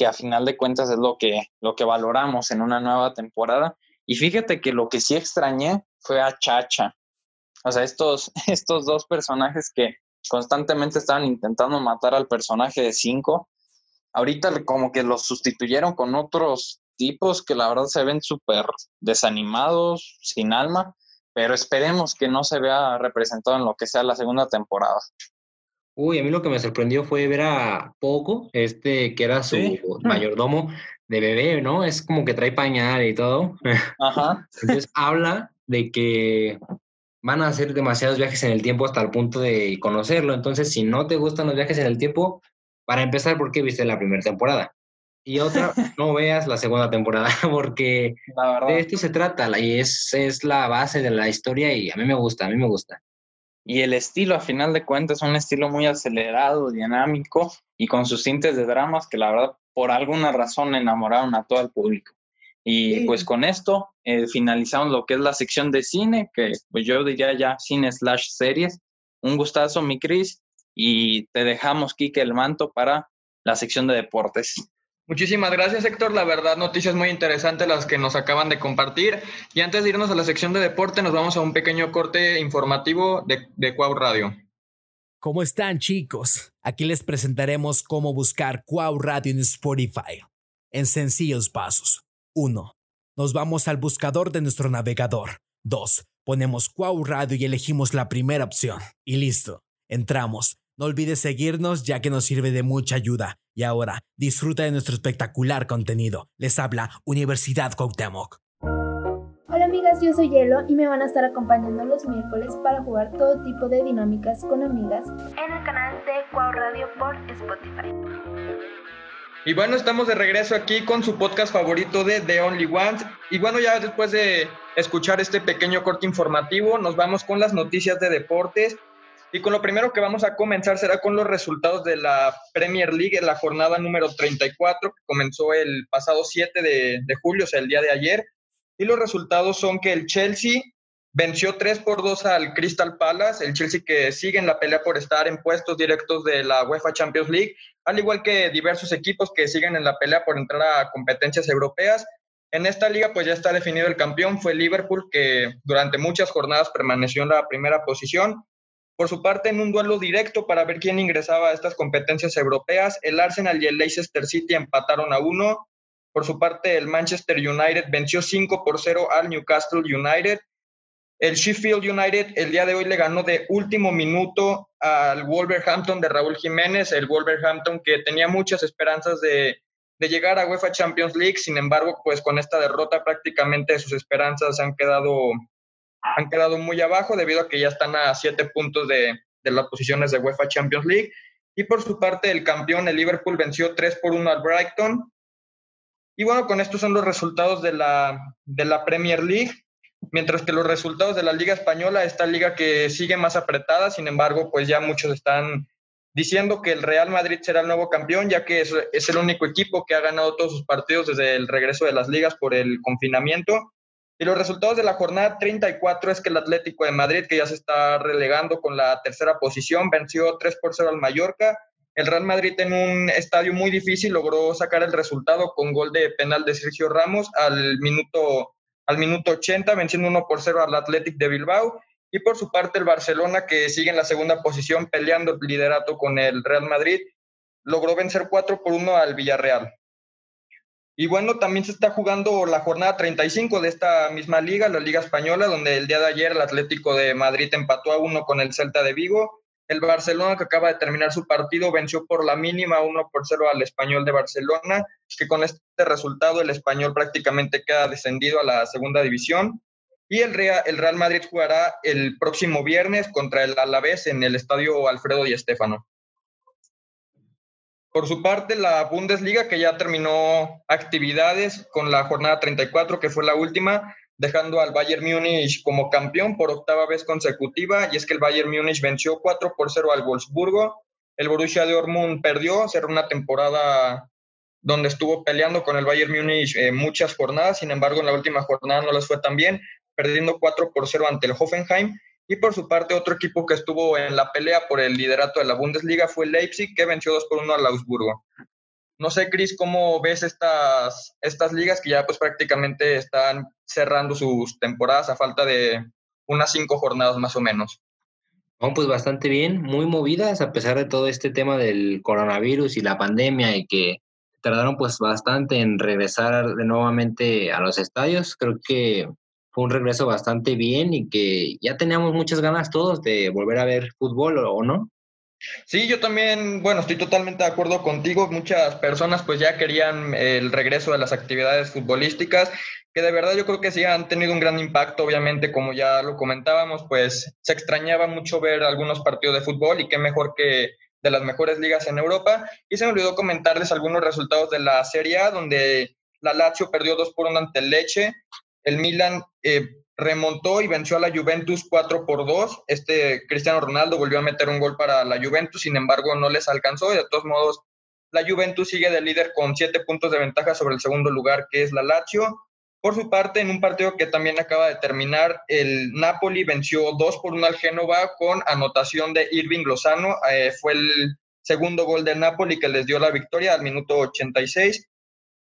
que a final de cuentas es lo que, lo que valoramos en una nueva temporada. Y fíjate que lo que sí extrañé fue a Chacha. O sea, estos, estos dos personajes que constantemente estaban intentando matar al personaje de cinco, ahorita como que los sustituyeron con otros tipos que la verdad se ven súper desanimados, sin alma, pero esperemos que no se vea representado en lo que sea la segunda temporada. Uy, a mí lo que me sorprendió fue ver a Poco, este que era su mayordomo de bebé, ¿no? Es como que trae pañal y todo. Ajá. Entonces habla de que van a hacer demasiados viajes en el tiempo hasta el punto de conocerlo. Entonces, si no te gustan los viajes en el tiempo, para empezar, ¿por qué viste la primera temporada? Y otra, no veas la segunda temporada, porque de esto se trata y es, es la base de la historia y a mí me gusta, a mí me gusta. Y el estilo, a final de cuentas, es un estilo muy acelerado, dinámico y con sus tintes de dramas que la verdad, por alguna razón, enamoraron a todo el público. Y pues con esto eh, finalizamos lo que es la sección de cine, que pues yo diría ya cine slash series. Un gustazo, mi Cris, y te dejamos, Kike, el manto para la sección de deportes. Muchísimas gracias, Héctor. La verdad, noticias muy interesantes las que nos acaban de compartir. Y antes de irnos a la sección de deporte, nos vamos a un pequeño corte informativo de, de Cuau Radio. ¿Cómo están, chicos? Aquí les presentaremos cómo buscar Cuau Radio en Spotify. En sencillos pasos. 1. Nos vamos al buscador de nuestro navegador. 2. Ponemos Cuau Radio y elegimos la primera opción. Y listo. Entramos. No olvides seguirnos ya que nos sirve de mucha ayuda. Y ahora, disfruta de nuestro espectacular contenido. Les habla Universidad Cuauhtémoc. Hola amigas, yo soy Hielo y me van a estar acompañando los miércoles para jugar todo tipo de dinámicas con amigas en el canal de Cuau Radio por Spotify. Y bueno, estamos de regreso aquí con su podcast favorito de The Only Ones. Y bueno, ya después de escuchar este pequeño corte informativo, nos vamos con las noticias de deportes. Y con lo primero que vamos a comenzar será con los resultados de la Premier League en la jornada número 34, que comenzó el pasado 7 de, julio, o sea, el día de ayer. Y los resultados son que el Chelsea venció 3 por 2 al Crystal Palace, el Chelsea que sigue en la pelea por estar en puestos directos de la UEFA Champions League, al igual que diversos equipos que siguen en la pelea por entrar a competencias europeas. En esta liga pues ya está definido el campeón, fue Liverpool que durante muchas jornadas permaneció en la primera posición por su parte, en un duelo directo para ver quién ingresaba a estas competencias europeas, el Arsenal y el Leicester City empataron a uno. Por su parte, el Manchester United venció 5 por 0 al Newcastle United. El Sheffield United el día de hoy le ganó de último minuto al Wolverhampton de Raúl Jiménez, el Wolverhampton que tenía muchas esperanzas de, de llegar a UEFA Champions League, sin embargo, pues con esta derrota prácticamente sus esperanzas han quedado han quedado muy abajo debido a que ya están a siete puntos de, las posiciones de UEFA Champions League. Y por su parte, el campeón, el Liverpool, venció 3 por 1 al Brighton. Y bueno, con estos son los resultados de la, de la Premier League. Mientras que los resultados de la Liga Española, esta liga que sigue más apretada, sin embargo, pues ya muchos están diciendo que el Real Madrid será el nuevo campeón, ya que es, el único equipo que ha ganado todos sus partidos desde el regreso de las ligas por el confinamiento. Y los resultados de la jornada 34 es que el Atlético de Madrid, que ya se está relegando con la tercera posición, venció 3 por 0 al Mallorca. El Real Madrid en un estadio muy difícil logró sacar el resultado con gol de penal de Sergio Ramos al minuto, al minuto 80, venciendo 1 por 0 al Atlético de Bilbao. Y por su parte el Barcelona, que sigue en la segunda posición peleando el liderato con el Real Madrid, logró vencer 4 por 1 al Villarreal. Y bueno, también se está jugando la jornada 35 de esta misma liga, la Liga Española, donde el día de ayer el Atlético de Madrid empató a uno con el Celta de Vigo. El Barcelona, que acaba de terminar su partido, venció por la mínima 1 por 0 al Español de Barcelona, que con este resultado el Español prácticamente queda descendido a la segunda división. Y el Real, Madrid jugará el próximo viernes contra el Alavés en el estadio Alfredo y Estéfano. Por su parte, la Bundesliga, que ya terminó actividades con la jornada 34, que fue la última, dejando al Bayern Múnich como campeón por octava vez consecutiva, y es que el Bayern Múnich venció 4 por 0 al Wolfsburgo. El Borussia Dortmund perdió, cerró una temporada donde estuvo peleando con el Bayern Múnich eh, muchas jornadas, sin embargo, en la última jornada no les fue tan bien, perdiendo 4 por 0 ante el Hoffenheim. Y por su parte, otro equipo que estuvo en la pelea por el liderato de la Bundesliga fue Leipzig, que venció 2 por 1 al Augsburgo. No sé, Cris, ¿cómo ves estas, estas ligas que ya pues prácticamente están cerrando sus temporadas a falta de unas cinco jornadas más o menos? No, pues bastante bien, muy movidas a pesar de todo este tema del coronavirus y la pandemia y que tardaron pues bastante en regresar de nuevamente a los estadios. Creo que fue un regreso bastante bien y que ya teníamos muchas ganas todos de volver a ver fútbol, ¿o no? Sí, yo también, bueno, estoy totalmente de acuerdo contigo. Muchas personas pues ya querían el regreso de las actividades futbolísticas, que de verdad yo creo que sí han tenido un gran impacto, obviamente, como ya lo comentábamos, pues se extrañaba mucho ver algunos partidos de fútbol y qué mejor que de las mejores ligas en Europa. Y se me olvidó comentarles algunos resultados de la Serie A, donde la Lazio perdió 2 por 1 ante el Leche, el Milan eh, remontó y venció a la Juventus 4 por 2. Este Cristiano Ronaldo volvió a meter un gol para la Juventus, sin embargo no les alcanzó y de todos modos la Juventus sigue de líder con 7 puntos de ventaja sobre el segundo lugar que es la Lazio. Por su parte, en un partido que también acaba de terminar, el Napoli venció 2 por 1 al Génova con anotación de Irving Lozano. Eh, fue el segundo gol del Napoli que les dio la victoria al minuto 86.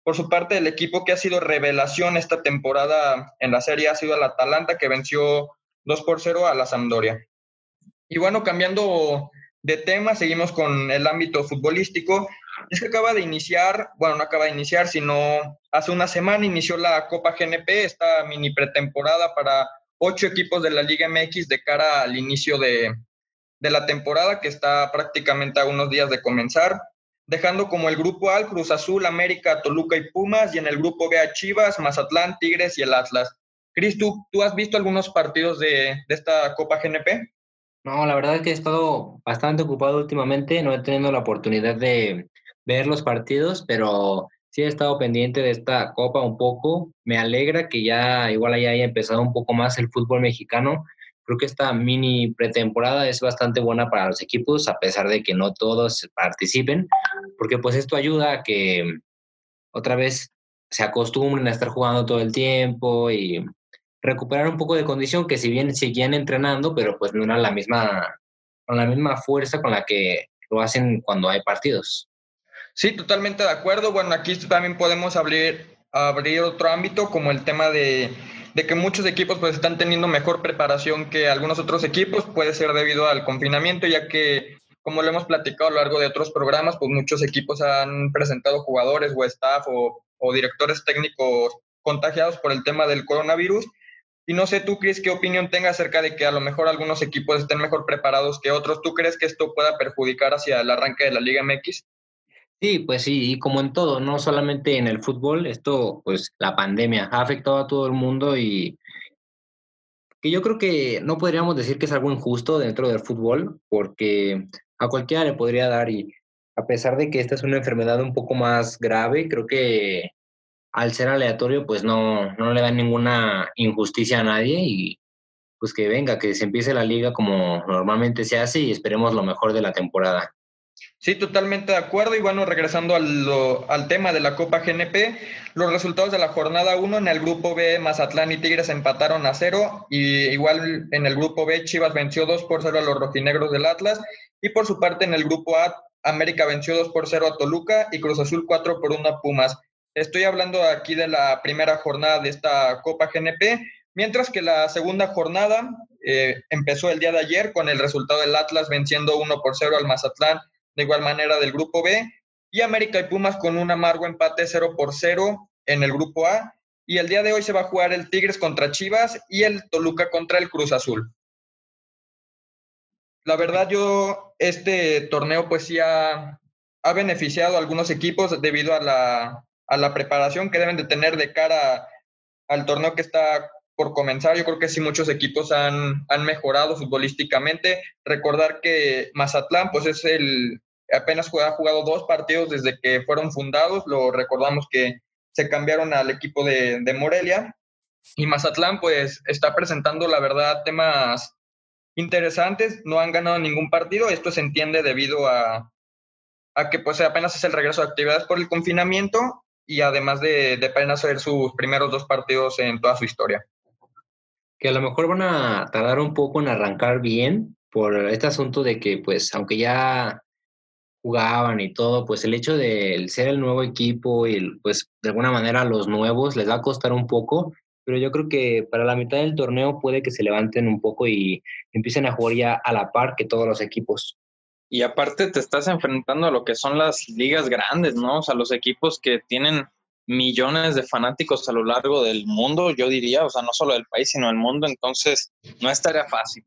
Por su parte, el equipo que ha sido revelación esta temporada en la serie ha sido el Atalanta, que venció 2 por 0 a la Sampdoria. Y bueno, cambiando de tema, seguimos con el ámbito futbolístico. Es que acaba de iniciar, bueno, no acaba de iniciar, sino hace una semana inició la Copa GNP, esta mini pretemporada para ocho equipos de la Liga MX de cara al inicio de, de la temporada que está prácticamente a unos días de comenzar dejando como el grupo A Cruz Azul, América, Toluca y Pumas, y en el grupo B a Chivas, Mazatlán, Tigres y el Atlas. Cris, ¿tú, has visto algunos partidos de, esta Copa GNP? No, la verdad es que he estado bastante ocupado últimamente, no he tenido la oportunidad de ver los partidos, pero sí he estado pendiente de esta Copa un poco. Me alegra que ya igual haya empezado un poco más el fútbol mexicano Creo que esta mini pretemporada es bastante buena para los equipos, a pesar de que no todos participen, porque pues esto ayuda a que otra vez se acostumbren a estar jugando todo el tiempo y recuperar un poco de condición que si bien seguían entrenando, pero pues no era la misma, con la misma fuerza con la que lo hacen cuando hay partidos. Sí, totalmente de acuerdo. Bueno, aquí también podemos abrir, abrir otro ámbito como el tema de de que muchos equipos pues están teniendo mejor preparación que algunos otros equipos, puede ser debido al confinamiento, ya que como lo hemos platicado a lo largo de otros programas, pues muchos equipos han presentado jugadores o staff o, directores técnicos contagiados por el tema del coronavirus. Y no sé tú, Cris, qué opinión tenga acerca de que a lo mejor algunos equipos estén mejor preparados que otros. ¿Tú crees que esto pueda perjudicar hacia el arranque de la Liga MX? Sí, pues sí, y como en todo, no solamente en el fútbol, esto, pues la pandemia ha afectado a todo el mundo y que yo creo que no podríamos decir que es algo injusto dentro del fútbol, porque a cualquiera le podría dar y a pesar de que esta es una enfermedad un poco más grave, creo que al ser aleatorio, pues no, no le da ninguna injusticia a nadie y pues que venga, que se empiece la liga como normalmente se hace y esperemos lo mejor de la temporada. Sí, totalmente de acuerdo. Y bueno, regresando al, tema de la Copa GNP, los resultados de la jornada 1 en el grupo B, Mazatlán y Tigres empataron a cero. Y igual en el grupo B, Chivas venció 2 por 0 a los rojinegros del Atlas. Y por su parte, en el grupo A, América venció 2 por 0 a Toluca y Cruz Azul 4 por 1 a Pumas. Estoy hablando aquí de la primera jornada de esta Copa GNP. Mientras que la segunda jornada eh, empezó el día de ayer con el resultado del Atlas venciendo 1 por 0 al Mazatlán, de igual manera del grupo B, y América y Pumas con un amargo empate 0 por 0 en el grupo A. Y el día de hoy se va a jugar el Tigres contra Chivas y el Toluca contra el Cruz Azul. La verdad, yo este torneo pues sí ha, beneficiado a algunos equipos debido a la, a la preparación que deben de tener de cara al torneo que está por comenzar, yo creo que sí muchos equipos han, han mejorado futbolísticamente. Recordar que Mazatlán, pues es el, apenas ha jugado dos partidos desde que fueron fundados, lo recordamos que se cambiaron al equipo de, de Morelia. Y Mazatlán, pues está presentando, la verdad, temas interesantes, no han ganado ningún partido, esto se entiende debido a, a que pues apenas es el regreso de actividades por el confinamiento y además de, de apenas ser sus primeros dos partidos en toda su historia que a lo mejor van a tardar un poco en arrancar bien por este asunto de que, pues, aunque ya jugaban y todo, pues el hecho de ser el nuevo equipo y, pues, de alguna manera los nuevos les va a costar un poco, pero yo creo que para la mitad del torneo puede que se levanten un poco y empiecen a jugar ya a la par que todos los equipos. Y aparte te estás enfrentando a lo que son las ligas grandes, ¿no? O sea, los equipos que tienen millones de fanáticos a lo largo del mundo, yo diría, o sea, no solo del país, sino del mundo, entonces no estaría fácil.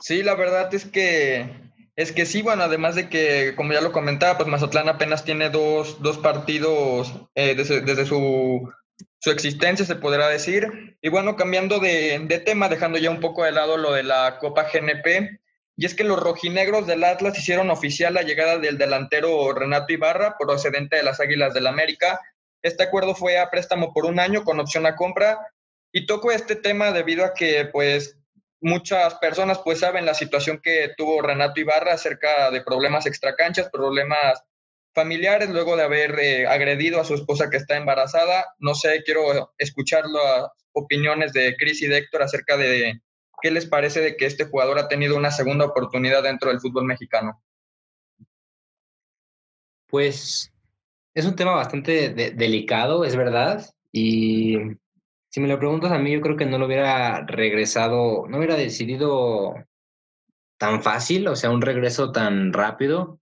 Sí, la verdad es que es que sí, bueno, además de que, como ya lo comentaba, pues Mazatlán apenas tiene dos, dos partidos eh, desde, desde su, su, existencia, se podrá decir. Y bueno, cambiando de, de, tema, dejando ya un poco de lado lo de la Copa GNP, y es que los rojinegros del Atlas hicieron oficial la llegada del delantero Renato Ibarra, procedente de las Águilas del América. Este acuerdo fue a préstamo por un año con opción a compra y toco este tema debido a que pues muchas personas pues saben la situación que tuvo Renato Ibarra acerca de problemas extracanchas, problemas familiares luego de haber eh, agredido a su esposa que está embarazada. No sé, quiero escuchar las opiniones de Cris y de Héctor acerca de ¿Qué les parece de que este jugador ha tenido una segunda oportunidad dentro del fútbol mexicano? Pues es un tema bastante delicado, es verdad. Y si me lo preguntas a mí, yo creo que no lo hubiera regresado, no hubiera decidido tan fácil, o sea, un regreso tan rápido.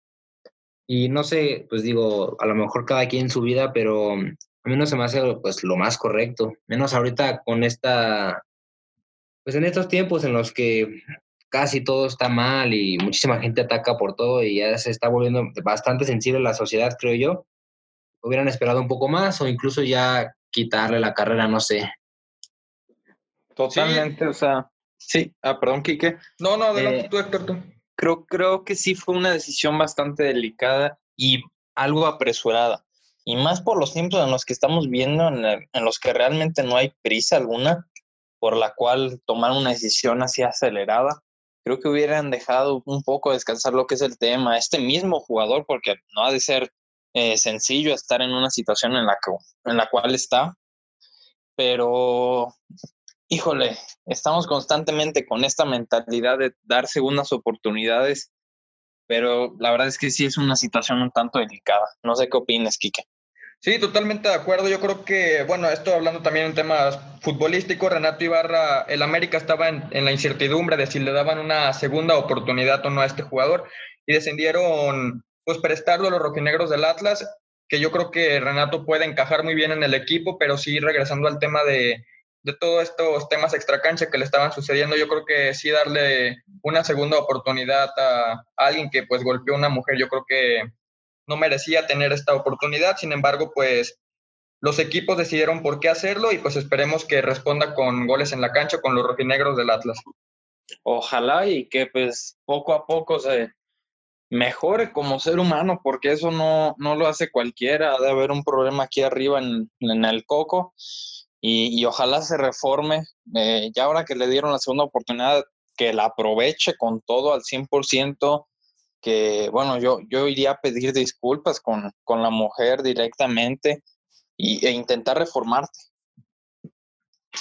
Y no sé, pues digo, a lo mejor cada quien en su vida, pero a mí no se me hace pues lo más correcto, menos ahorita con esta pues en estos tiempos en los que casi todo está mal y muchísima gente ataca por todo y ya se está volviendo bastante sensible la sociedad, creo yo, hubieran esperado un poco más o incluso ya quitarle la carrera, no sé. Totalmente, o sea, sí, ah, perdón, Quique. No, no, adelante, eh, tú, Héctor, tú. Creo, creo que sí fue una decisión bastante delicada y algo apresurada. Y más por los tiempos en los que estamos viendo, en los que realmente no hay prisa alguna por la cual tomar una decisión así acelerada. Creo que hubieran dejado un poco descansar lo que es el tema. Este mismo jugador, porque no ha de ser eh, sencillo estar en una situación en la, que, en la cual está, pero híjole, estamos constantemente con esta mentalidad de dar segundas oportunidades, pero la verdad es que sí es una situación un tanto delicada. No sé qué opinas, Kike. Sí, totalmente de acuerdo. Yo creo que, bueno, esto hablando también en temas futbolísticos, Renato Ibarra, el América estaba en, la incertidumbre de si le daban una segunda oportunidad o no a este jugador y decidieron pues prestarlo a los rojinegros del Atlas, que yo creo que Renato puede encajar muy bien en el equipo, pero sí regresando al tema de, de todos estos temas extracancha que le estaban sucediendo, yo creo que sí darle una segunda oportunidad a, alguien que pues golpeó a una mujer, yo creo que no merecía tener esta oportunidad. Sin embargo, pues los equipos decidieron por qué hacerlo y pues esperemos que responda con goles en la cancha con los rojinegros del Atlas. Ojalá y que pues poco a poco se mejore como ser humano, porque eso no, no lo hace cualquiera. Ha de haber un problema aquí arriba en, en el coco y, y, ojalá se reforme. Eh, ya ahora que le dieron la segunda oportunidad, que la aproveche con todo al 100%, que, bueno, yo, yo iría a pedir disculpas con, con la mujer directamente y, e intentar reformarte.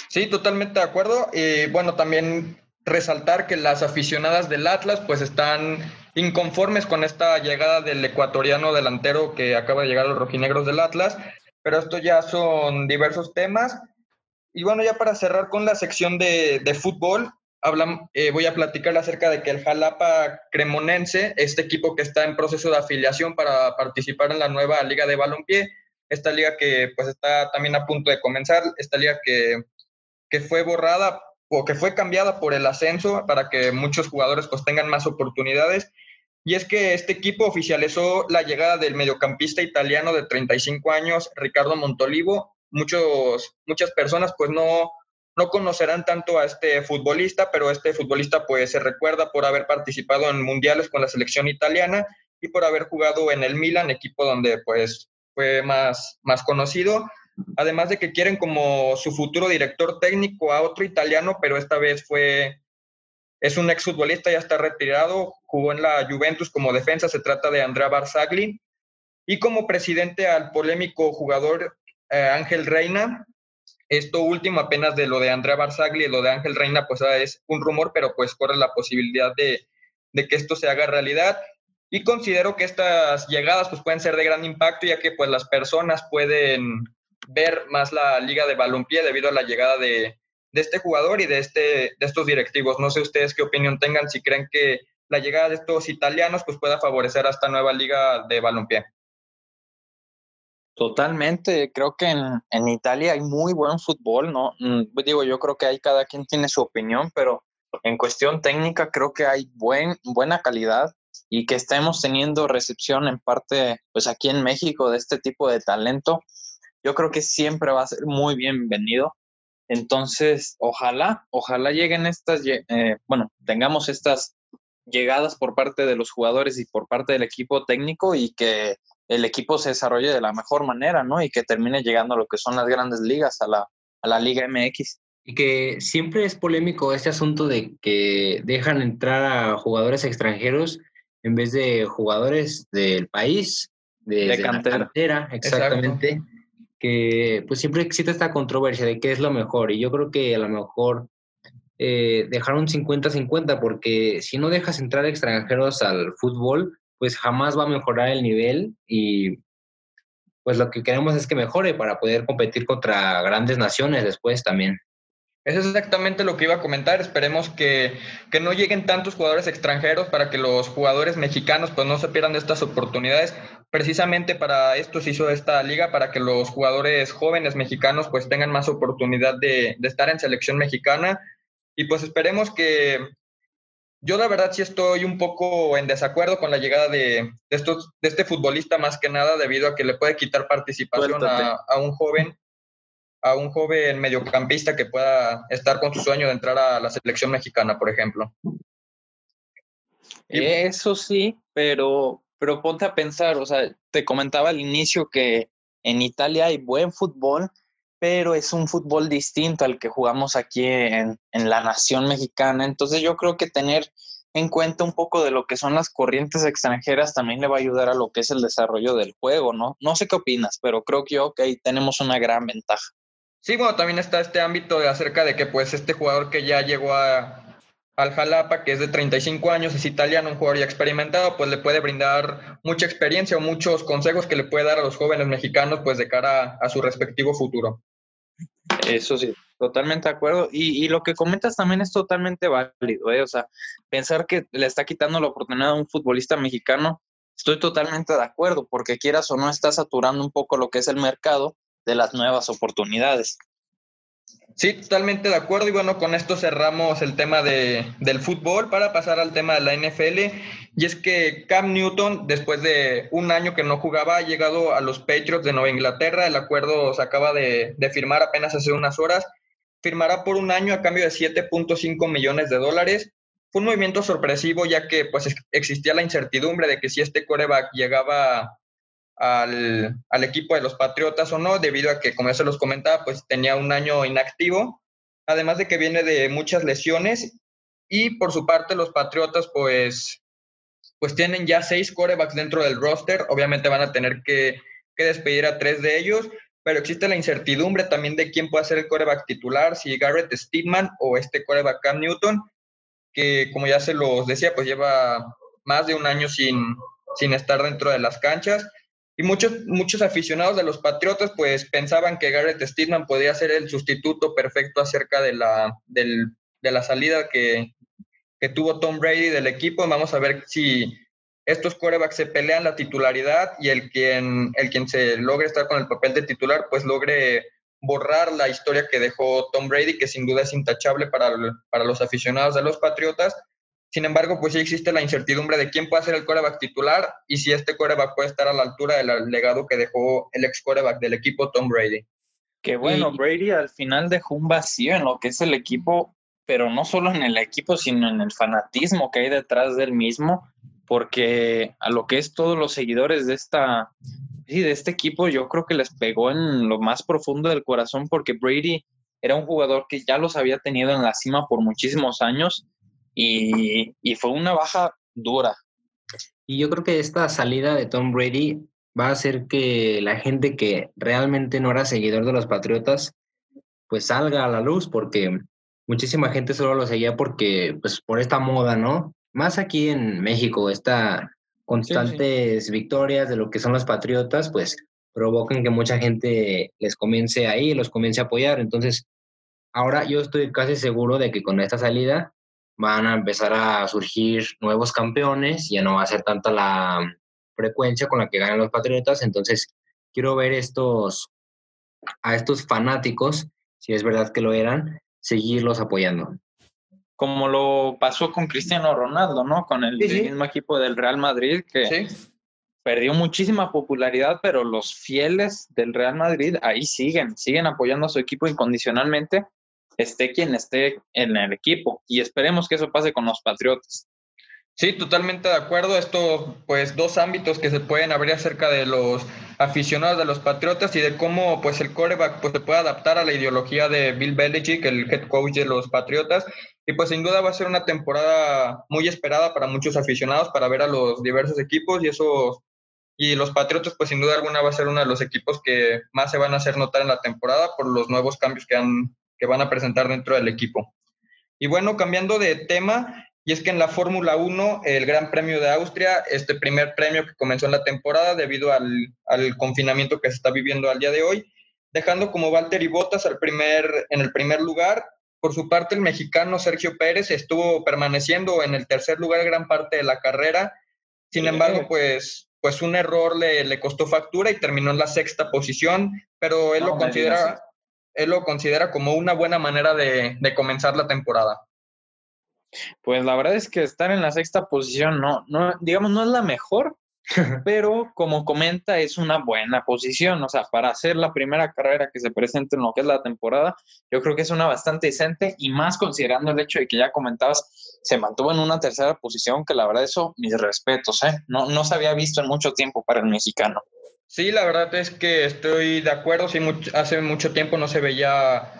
Sí, totalmente de acuerdo. Y bueno, también resaltar que las aficionadas del Atlas pues están inconformes con esta llegada del ecuatoriano delantero que acaba de llegar a los rojinegros del Atlas, pero esto ya son diversos temas. Y bueno, ya para cerrar con la sección de, de fútbol, eh, voy a platicar acerca de que el Jalapa Cremonense, este equipo que está en proceso de afiliación para participar en la nueva Liga de Balompié, esta liga que pues está también a punto de comenzar, esta liga que, que fue borrada o que fue cambiada por el ascenso para que muchos jugadores pues tengan más oportunidades. Y es que este equipo oficializó la llegada del mediocampista italiano de 35 años, Ricardo Montolivo. Muchos, muchas personas pues no, no conocerán tanto a este futbolista, pero este futbolista pues se recuerda por haber participado en mundiales con la selección italiana y por haber jugado en el Milan, equipo donde pues fue más, más conocido. Además de que quieren como su futuro director técnico a otro italiano, pero esta vez fue, es un exfutbolista, ya está retirado, jugó en la Juventus como defensa, se trata de Andrea Barzagli, y como presidente al polémico jugador eh, Ángel Reina, esto último apenas de lo de Andrea Barzagli y lo de Ángel Reina, pues ah, es un rumor, pero pues corre la posibilidad de, que esto se haga realidad. Y considero que estas llegadas pues pueden ser de gran impacto, ya que pues las personas pueden ver más la liga de balompié debido a la llegada de, este jugador y de, este, de estos directivos. No sé ustedes qué opinión tengan, si creen que la llegada de estos italianos pues pueda favorecer a esta nueva liga de balompié. Totalmente, creo que en, en, Italia hay muy buen fútbol, ¿no? Mm, digo, yo creo que ahí cada quien tiene su opinión, pero en cuestión técnica creo que hay buen, buena calidad y que estemos teniendo recepción en parte, pues aquí en México, de este tipo de talento, yo creo que siempre va a ser muy bienvenido. Entonces, ojalá, ojalá lleguen estas, eh, bueno, tengamos estas llegadas por parte de los jugadores y por parte del equipo técnico y que el equipo se desarrolle de la mejor manera, ¿no? Y que termine llegando a lo que son las grandes ligas, a la, a la Liga MX. Y que siempre es polémico este asunto de que dejan entrar a jugadores extranjeros en vez de jugadores del país, de, de, cantera. exactamente. Que pues siempre existe esta controversia de qué es lo mejor. Y yo creo que a lo mejor eh, dejar un 50-50, porque si no dejas entrar extranjeros al fútbol, pues jamás va a mejorar el nivel y pues lo que queremos es que mejore para poder competir contra grandes naciones después también. Eso es exactamente lo que iba a comentar. Esperemos que, que, no lleguen tantos jugadores extranjeros para que los jugadores mexicanos pues no se pierdan de estas oportunidades. Precisamente para esto se hizo esta liga, para que los jugadores jóvenes mexicanos pues tengan más oportunidad de, de estar en selección mexicana. Y pues esperemos que, yo la verdad sí estoy un poco en desacuerdo con la llegada de, estos, de este futbolista más que nada debido a que le puede quitar participación a, un joven a un joven mediocampista que pueda estar con su sueño de entrar a la selección mexicana, por ejemplo. Eso sí, pero, pero ponte a pensar, o sea, te comentaba al inicio que en Italia hay buen fútbol, pero es un fútbol distinto al que jugamos aquí en, la nación mexicana. Entonces yo creo que tener en cuenta un poco de lo que son las corrientes extranjeras también le va a ayudar a lo que es el desarrollo del juego, ¿no? No sé qué opinas, pero creo que ahí tenemos una gran ventaja. Sí, bueno, también está este ámbito de acerca de que pues este jugador que ya llegó a, al Jalapa, que es de 35 años, es italiano, un jugador ya experimentado, pues le puede brindar mucha experiencia o muchos consejos que le puede dar a los jóvenes mexicanos pues de cara a su respectivo futuro. Eso sí, totalmente de acuerdo. Y, lo que comentas también es totalmente válido, ¿eh? O sea, pensar que le está quitando la oportunidad a un futbolista mexicano, estoy totalmente de acuerdo, porque quieras o no, está saturando un poco lo que es el mercado de las nuevas oportunidades. Sí, totalmente de acuerdo. Y bueno, con esto cerramos el tema de, del fútbol para pasar al tema de la NFL. Y es que Cam Newton, después de un año que no jugaba, ha llegado a los Patriots de Nueva Inglaterra. El acuerdo se acaba de, firmar apenas hace unas horas. Firmará por un año a cambio de 7.5 millones de dólares. Fue un movimiento sorpresivo ya que pues existía la incertidumbre de que si este coreback llegaba al, al, equipo de los Patriotas o no, debido a que, como ya se los comentaba, pues tenía un año inactivo, además de que viene de muchas lesiones y por su parte los Patriotas pues, pues tienen ya seis corebacks dentro del roster, obviamente van a tener que, que despedir a tres de ellos, pero existe la incertidumbre también de quién puede ser el coreback titular, si Garrett Steedman o este coreback Cam Newton, que como ya se los decía, pues lleva más de un año sin, sin estar dentro de las canchas. Y muchos, muchos aficionados de los Patriotas pues pensaban que Garrett Stidman podía ser el sustituto perfecto acerca de la, de la salida que, que tuvo Tom Brady del equipo. Vamos a ver si estos quarterbacks se pelean la titularidad y el quien, el quien se logre estar con el papel de titular, pues logre borrar la historia que dejó Tom Brady, que sin duda es intachable para, para los aficionados de los Patriotas. Sin embargo, pues sí existe la incertidumbre de quién puede ser el quarterback titular y si este quarterback puede estar a la altura del legado que dejó el ex quarterback del equipo Tom Brady. Que bueno, Brady al final dejó un vacío en lo que es el equipo, pero no solo en el equipo, sino en el fanatismo que hay detrás del mismo porque a lo que es todos los seguidores de esta sí, de este equipo, yo creo que les pegó en lo más profundo del corazón porque Brady era un jugador que ya los había tenido en la cima por muchísimos años y, y fue una baja dura. Y yo creo que esta salida de Tom Brady va a hacer que la gente que realmente no era seguidor de los Patriotas, pues salga a la luz, porque muchísima gente solo lo seguía porque, pues por esta moda, ¿no? más aquí en México, esta constantes victorias de lo que son los patriotas, pues provocan que mucha gente les comience ahí, los comience a apoyar. Entonces, ahora yo estoy casi seguro de que con esta salida van a empezar a surgir nuevos campeones, ya no va a ser tanta la frecuencia con la que ganan los patriotas, entonces quiero ver estos a estos fanáticos, si es verdad que lo eran, seguirlos apoyando. Como lo pasó con Cristiano Ronaldo, ¿no? Con el, mismo equipo del Real Madrid, que perdió muchísima popularidad, pero los fieles del Real Madrid ahí siguen, siguen apoyando a su equipo incondicionalmente, esté quien esté en el equipo. Y esperemos que eso pase con los Patriotas. Sí, totalmente de acuerdo. Esto, pues, dos ámbitos que se pueden abrir acerca de los aficionados de los Patriotas y de cómo, pues, el coreback pues, se puede adaptar a la ideología de Bill Belichick, el head coach de los Patriotas, y pues sin duda va a ser una temporada muy esperada para muchos aficionados para ver a los diversos equipos y eso y los Patriotas pues sin duda alguna va a ser uno de los equipos que más se van a hacer notar en la temporada por los nuevos cambios que, han, que van a presentar dentro del equipo. Y bueno, cambiando de tema, y es que en la Fórmula 1, el Gran Premio de Austria, este primer premio que comenzó en la temporada debido al, al confinamiento que se está viviendo al día de hoy, dejando como Valtteri Bottas al primer, en el primer lugar por su parte, el mexicano Sergio Pérez estuvo permaneciendo en el tercer lugar gran parte de la carrera. Sin embargo, pues, pues un error le, le, costó factura y terminó en la sexta posición, pero él, lo, considera, él lo considera como una buena manera de, de comenzar la temporada. Pues la verdad es que estar en la sexta posición no, no, digamos, no es la mejor, pero como comenta, es una buena posición, o sea, para hacer la primera carrera que se presente en lo que es la temporada, yo creo que es una bastante decente y más considerando el hecho de que ya comentabas, se mantuvo en una tercera posición, que la verdad eso, mis respetos, ¿eh? No, no se había visto en mucho tiempo para el mexicano. Sí, la verdad es que estoy de acuerdo, sí, hace mucho tiempo no se veía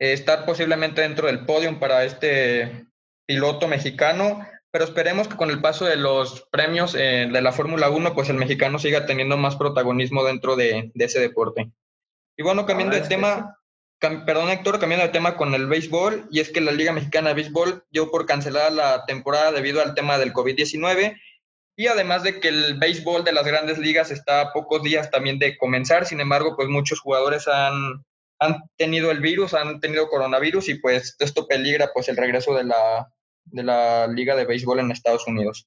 eh, estar posiblemente dentro del podio para este piloto mexicano pero esperemos que con el paso de los premios eh, de la Fórmula 1, pues el mexicano siga teniendo más protagonismo dentro de, ese deporte. Y bueno, cambiando de tema, perdón Héctor, cambiando de tema con el béisbol, y es que la Liga Mexicana de Béisbol dio por cancelada la temporada debido al tema del COVID-19, y además de que el béisbol de las grandes ligas está a pocos días también de comenzar, sin embargo, pues muchos jugadores han, han tenido el virus, han tenido coronavirus, y pues esto peligra pues el regreso de la, de la Liga de Béisbol en Estados Unidos.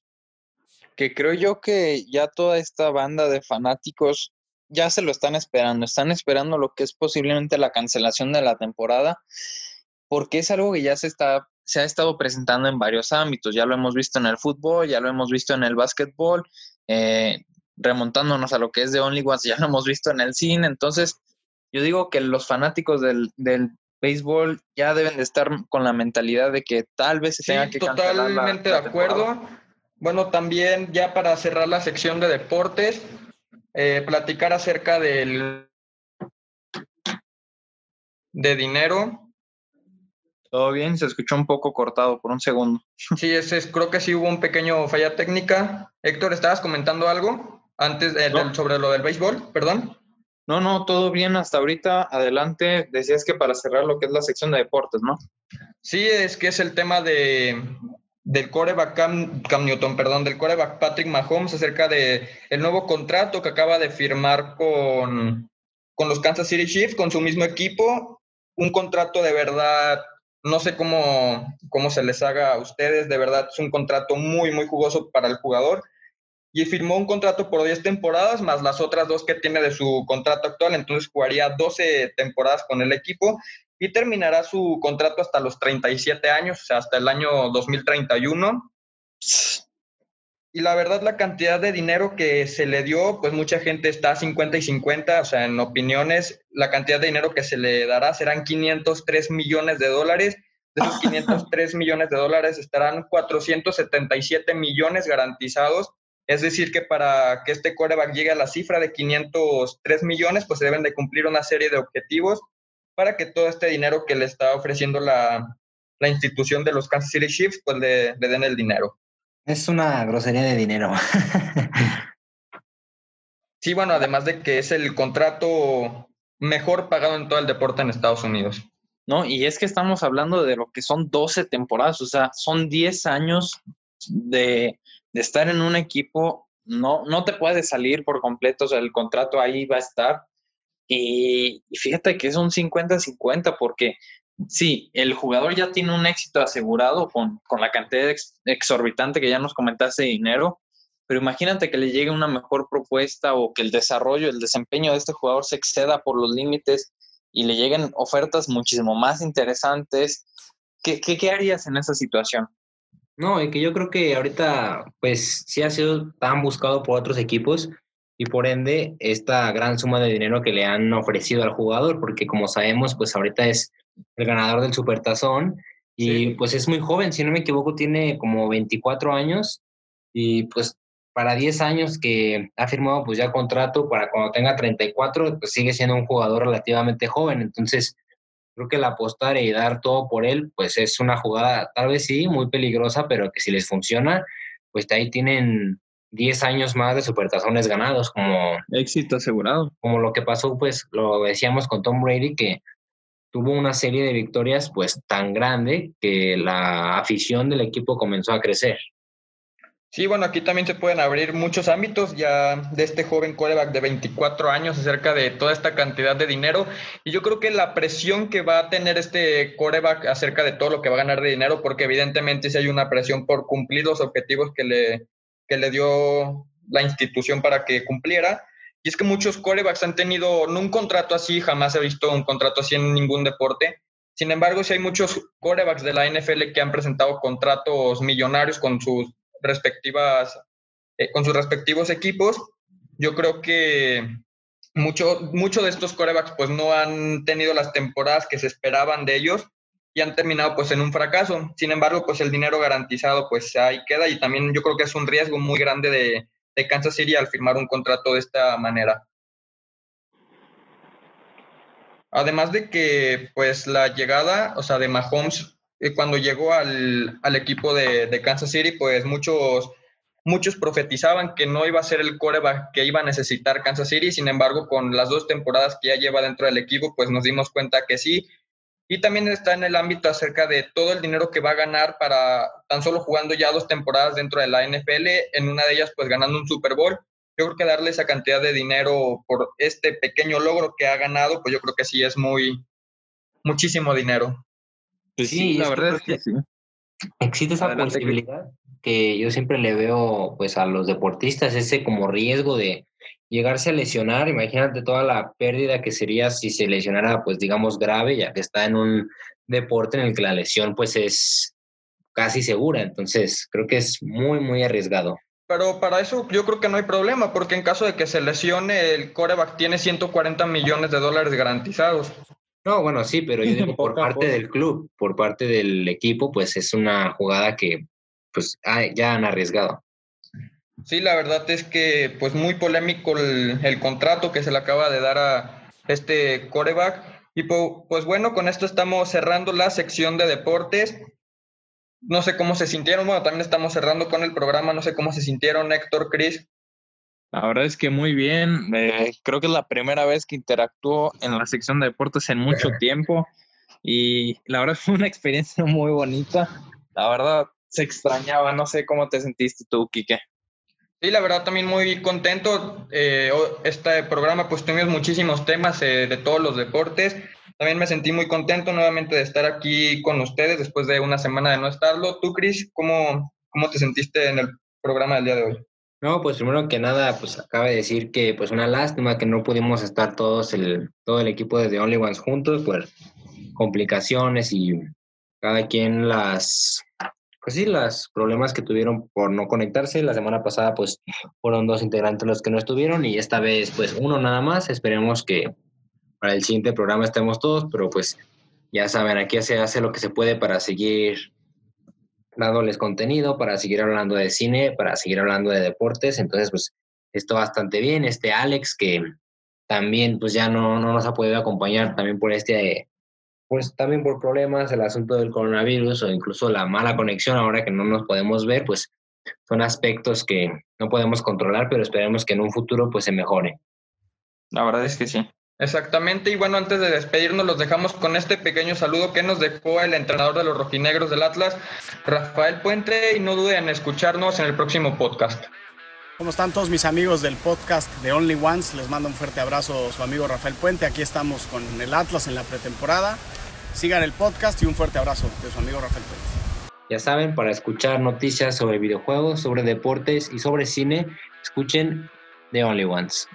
Que creo yo que ya toda esta banda de fanáticos ya se lo están esperando, están esperando lo que es posiblemente la cancelación de la temporada, porque es algo que ya se está se ha estado presentando en varios ámbitos, ya lo hemos visto en el fútbol, ya lo hemos visto en el básquetbol, eh, remontándonos a lo que es de Only Ones, ya lo hemos visto en el cine, entonces yo digo que los fanáticos del, del béisbol ya deben de estar con la mentalidad de que tal vez se tenga que totalmente de acuerdo. Bueno, también ya para cerrar la sección de deportes, eh, platicar acerca del de dinero. Todo bien, se escuchó un poco cortado por un segundo. Sí, ese creo que sí hubo un pequeño falla técnica. Héctor, ¿estabas comentando algo antes de, sobre lo del béisbol? Perdón. No, no, todo bien hasta ahorita. Adelante, decías que para cerrar lo que es la sección de deportes, ¿no? Sí, es que es el tema de, del coreback Cam, Newton, perdón, del coreback Patrick Mahomes acerca de el nuevo contrato que acaba de firmar con, con los Kansas City Chiefs, con su mismo equipo. Un contrato de verdad, no sé cómo, cómo se les haga a ustedes, de verdad es un contrato muy, muy jugoso para el jugador. Y firmó un contrato por 10 temporadas, más las otras dos que tiene de su contrato actual, entonces jugaría 12 temporadas con el equipo y terminará su contrato hasta los 37 años, o sea, hasta el año 2031. Y la verdad, la cantidad de dinero que se le dio, pues mucha gente está 50 y 50, o sea, en opiniones, la cantidad de dinero que se le dará serán 503 millones de dólares. De esos 503 millones de dólares estarán 477 millones garantizados. Es decir, que para que este coreback llegue a la cifra de 503 millones, pues se deben de cumplir una serie de objetivos para que todo este dinero que le está ofreciendo la, institución de los Kansas City Chiefs, pues le, den el dinero. Es una grosería de dinero. sí, bueno, además de que es el contrato mejor pagado en todo el deporte en Estados Unidos. No, y es que estamos hablando de lo que son 12 temporadas, o sea, son 10 años de, estar en un equipo, no, no te puedes salir por completo, o sea, el contrato ahí va a estar, y, fíjate que es un 50-50 porque sí, el jugador ya tiene un éxito asegurado con, la cantidad exorbitante que ya nos comentaste de dinero, pero imagínate que le llegue una mejor propuesta o que el desarrollo, el desempeño de este jugador se exceda por los límites y le lleguen ofertas muchísimo más interesantes. ¿Qué, qué, qué harías en esa situación? No, y que yo creo que ahorita, pues sí ha sido tan buscado por otros equipos y por ende esta gran suma de dinero que le han ofrecido al jugador, porque como sabemos, pues ahorita es el ganador del Supertazón y pues es muy joven, si no me equivoco, tiene como 24 años y pues para 10 años que ha firmado pues ya contrato para cuando tenga 34, pues sigue siendo un jugador relativamente joven, entonces creo que el apostar y dar todo por él, pues es una jugada tal vez sí, muy peligrosa, pero que si les funciona, pues ahí tienen 10 años más de supertazones ganados, como... Éxito asegurado. Como lo que pasó, pues, lo decíamos con Tom Brady, que tuvo una serie de victorias, pues, tan grande que la afición del equipo comenzó a crecer. Sí, bueno, aquí también se pueden abrir muchos ámbitos ya de este joven coreback de 24 años acerca de toda esta cantidad de dinero. Y yo creo que la presión que va a tener este coreback acerca de todo lo que va a ganar de dinero, porque evidentemente si hay una presión por cumplir los objetivos que le, que le dio la institución para que cumpliera. Y es que muchos corebacks han tenido, no un contrato así, jamás he visto un contrato así en ningún deporte. Sin embargo, sí hay muchos corebacks de la NFL que han presentado contratos millonarios con sus respectivas, eh, con sus respectivos equipos. Yo creo que muchos mucho de estos corebacks pues no han tenido las temporadas que se esperaban de ellos y han terminado pues en un fracaso. Sin embargo, pues el dinero garantizado pues ahí queda y también yo creo que es un riesgo muy grande de, de Kansas City al firmar un contrato de esta manera. Además de que pues la llegada, o sea, de Mahomes, eh, cuando llegó al, al equipo de, de, Kansas City, pues muchos, muchos profetizaban que no iba a ser el coreback que iba a necesitar Kansas City, sin embargo, con las dos temporadas que ya lleva dentro del equipo, pues nos dimos cuenta que sí, y también está en el ámbito acerca de todo el dinero que va a ganar para tan solo jugando ya dos temporadas dentro de la NFL, en una de ellas pues ganando un Super Bowl. Yo creo que darle esa cantidad de dinero por este pequeño logro que ha ganado, pues yo creo que sí es muy, muchísimo dinero. Pues sí, la verdad es que sí. Existe esa posibilidad que yo siempre le veo pues a los deportistas, ese como riesgo de llegarse a lesionar, imagínate toda la pérdida que sería si se lesionara, pues digamos, grave, ya que está en un deporte en el que la lesión pues es casi segura, entonces creo que es muy, muy arriesgado. Pero para eso yo creo que no hay problema, porque en caso de que se lesione, el coreback tiene 140 millones de dólares garantizados. No, bueno, sí, pero yo digo por parte del club, por parte del equipo, pues es una jugada que pues ya han arriesgado. Sí, la verdad es que pues muy polémico el, contrato que se le acaba de dar a este coreback. Y pues bueno, con esto estamos cerrando la sección de deportes. No sé cómo se sintieron, bueno, también estamos cerrando con el programa, no sé cómo se sintieron Héctor, Cris. La verdad es que muy bien, eh, creo que es la primera vez que interactúo en la sección de deportes en mucho tiempo y la verdad fue una experiencia muy bonita. La verdad, se extrañaba. No sé cómo te sentiste tú, Quique. Sí, la verdad también muy contento. Eh, este programa pues tuvimos muchísimos temas eh, de todos los deportes. También me sentí muy contento nuevamente de estar aquí con ustedes después de una semana de no estarlo. Tú, Cris, ¿cómo, ¿cómo te sentiste en el programa del día de hoy? No, pues primero que nada, pues acaba de decir que pues una lástima que no pudimos estar todos el, todo el equipo de The Only Ones juntos por complicaciones y cada quien las pues sí, los problemas que tuvieron por no conectarse. La semana pasada, pues, fueron dos integrantes los que no estuvieron y esta vez, pues, uno nada más. Esperemos que para el siguiente programa estemos todos, pero pues, ya saben, aquí se hace lo que se puede para seguir dándoles contenido, para seguir hablando de cine, para seguir hablando de deportes. Entonces, pues, esto bastante bien. Este Alex, que también, pues, ya no, no nos ha podido acompañar también por este pues también por problemas, el asunto del coronavirus o incluso la mala conexión ahora que no nos podemos ver, pues son aspectos que no podemos controlar, pero esperemos que en un futuro pues se mejore. La verdad es que sí. Exactamente, y bueno, antes de despedirnos los dejamos con este pequeño saludo que nos dejó el entrenador de los rojinegros del Atlas, Rafael Puente, y no duden en escucharnos en el próximo podcast. ¿Cómo están todos mis amigos del podcast de Only Ones? Les mando un fuerte abrazo su amigo Rafael Puente. Aquí estamos con el Atlas en la pretemporada. Sigan el podcast y un fuerte abrazo de su amigo Rafael Pérez. Ya saben, para escuchar noticias sobre videojuegos, sobre deportes y sobre cine, escuchen The Only Ones.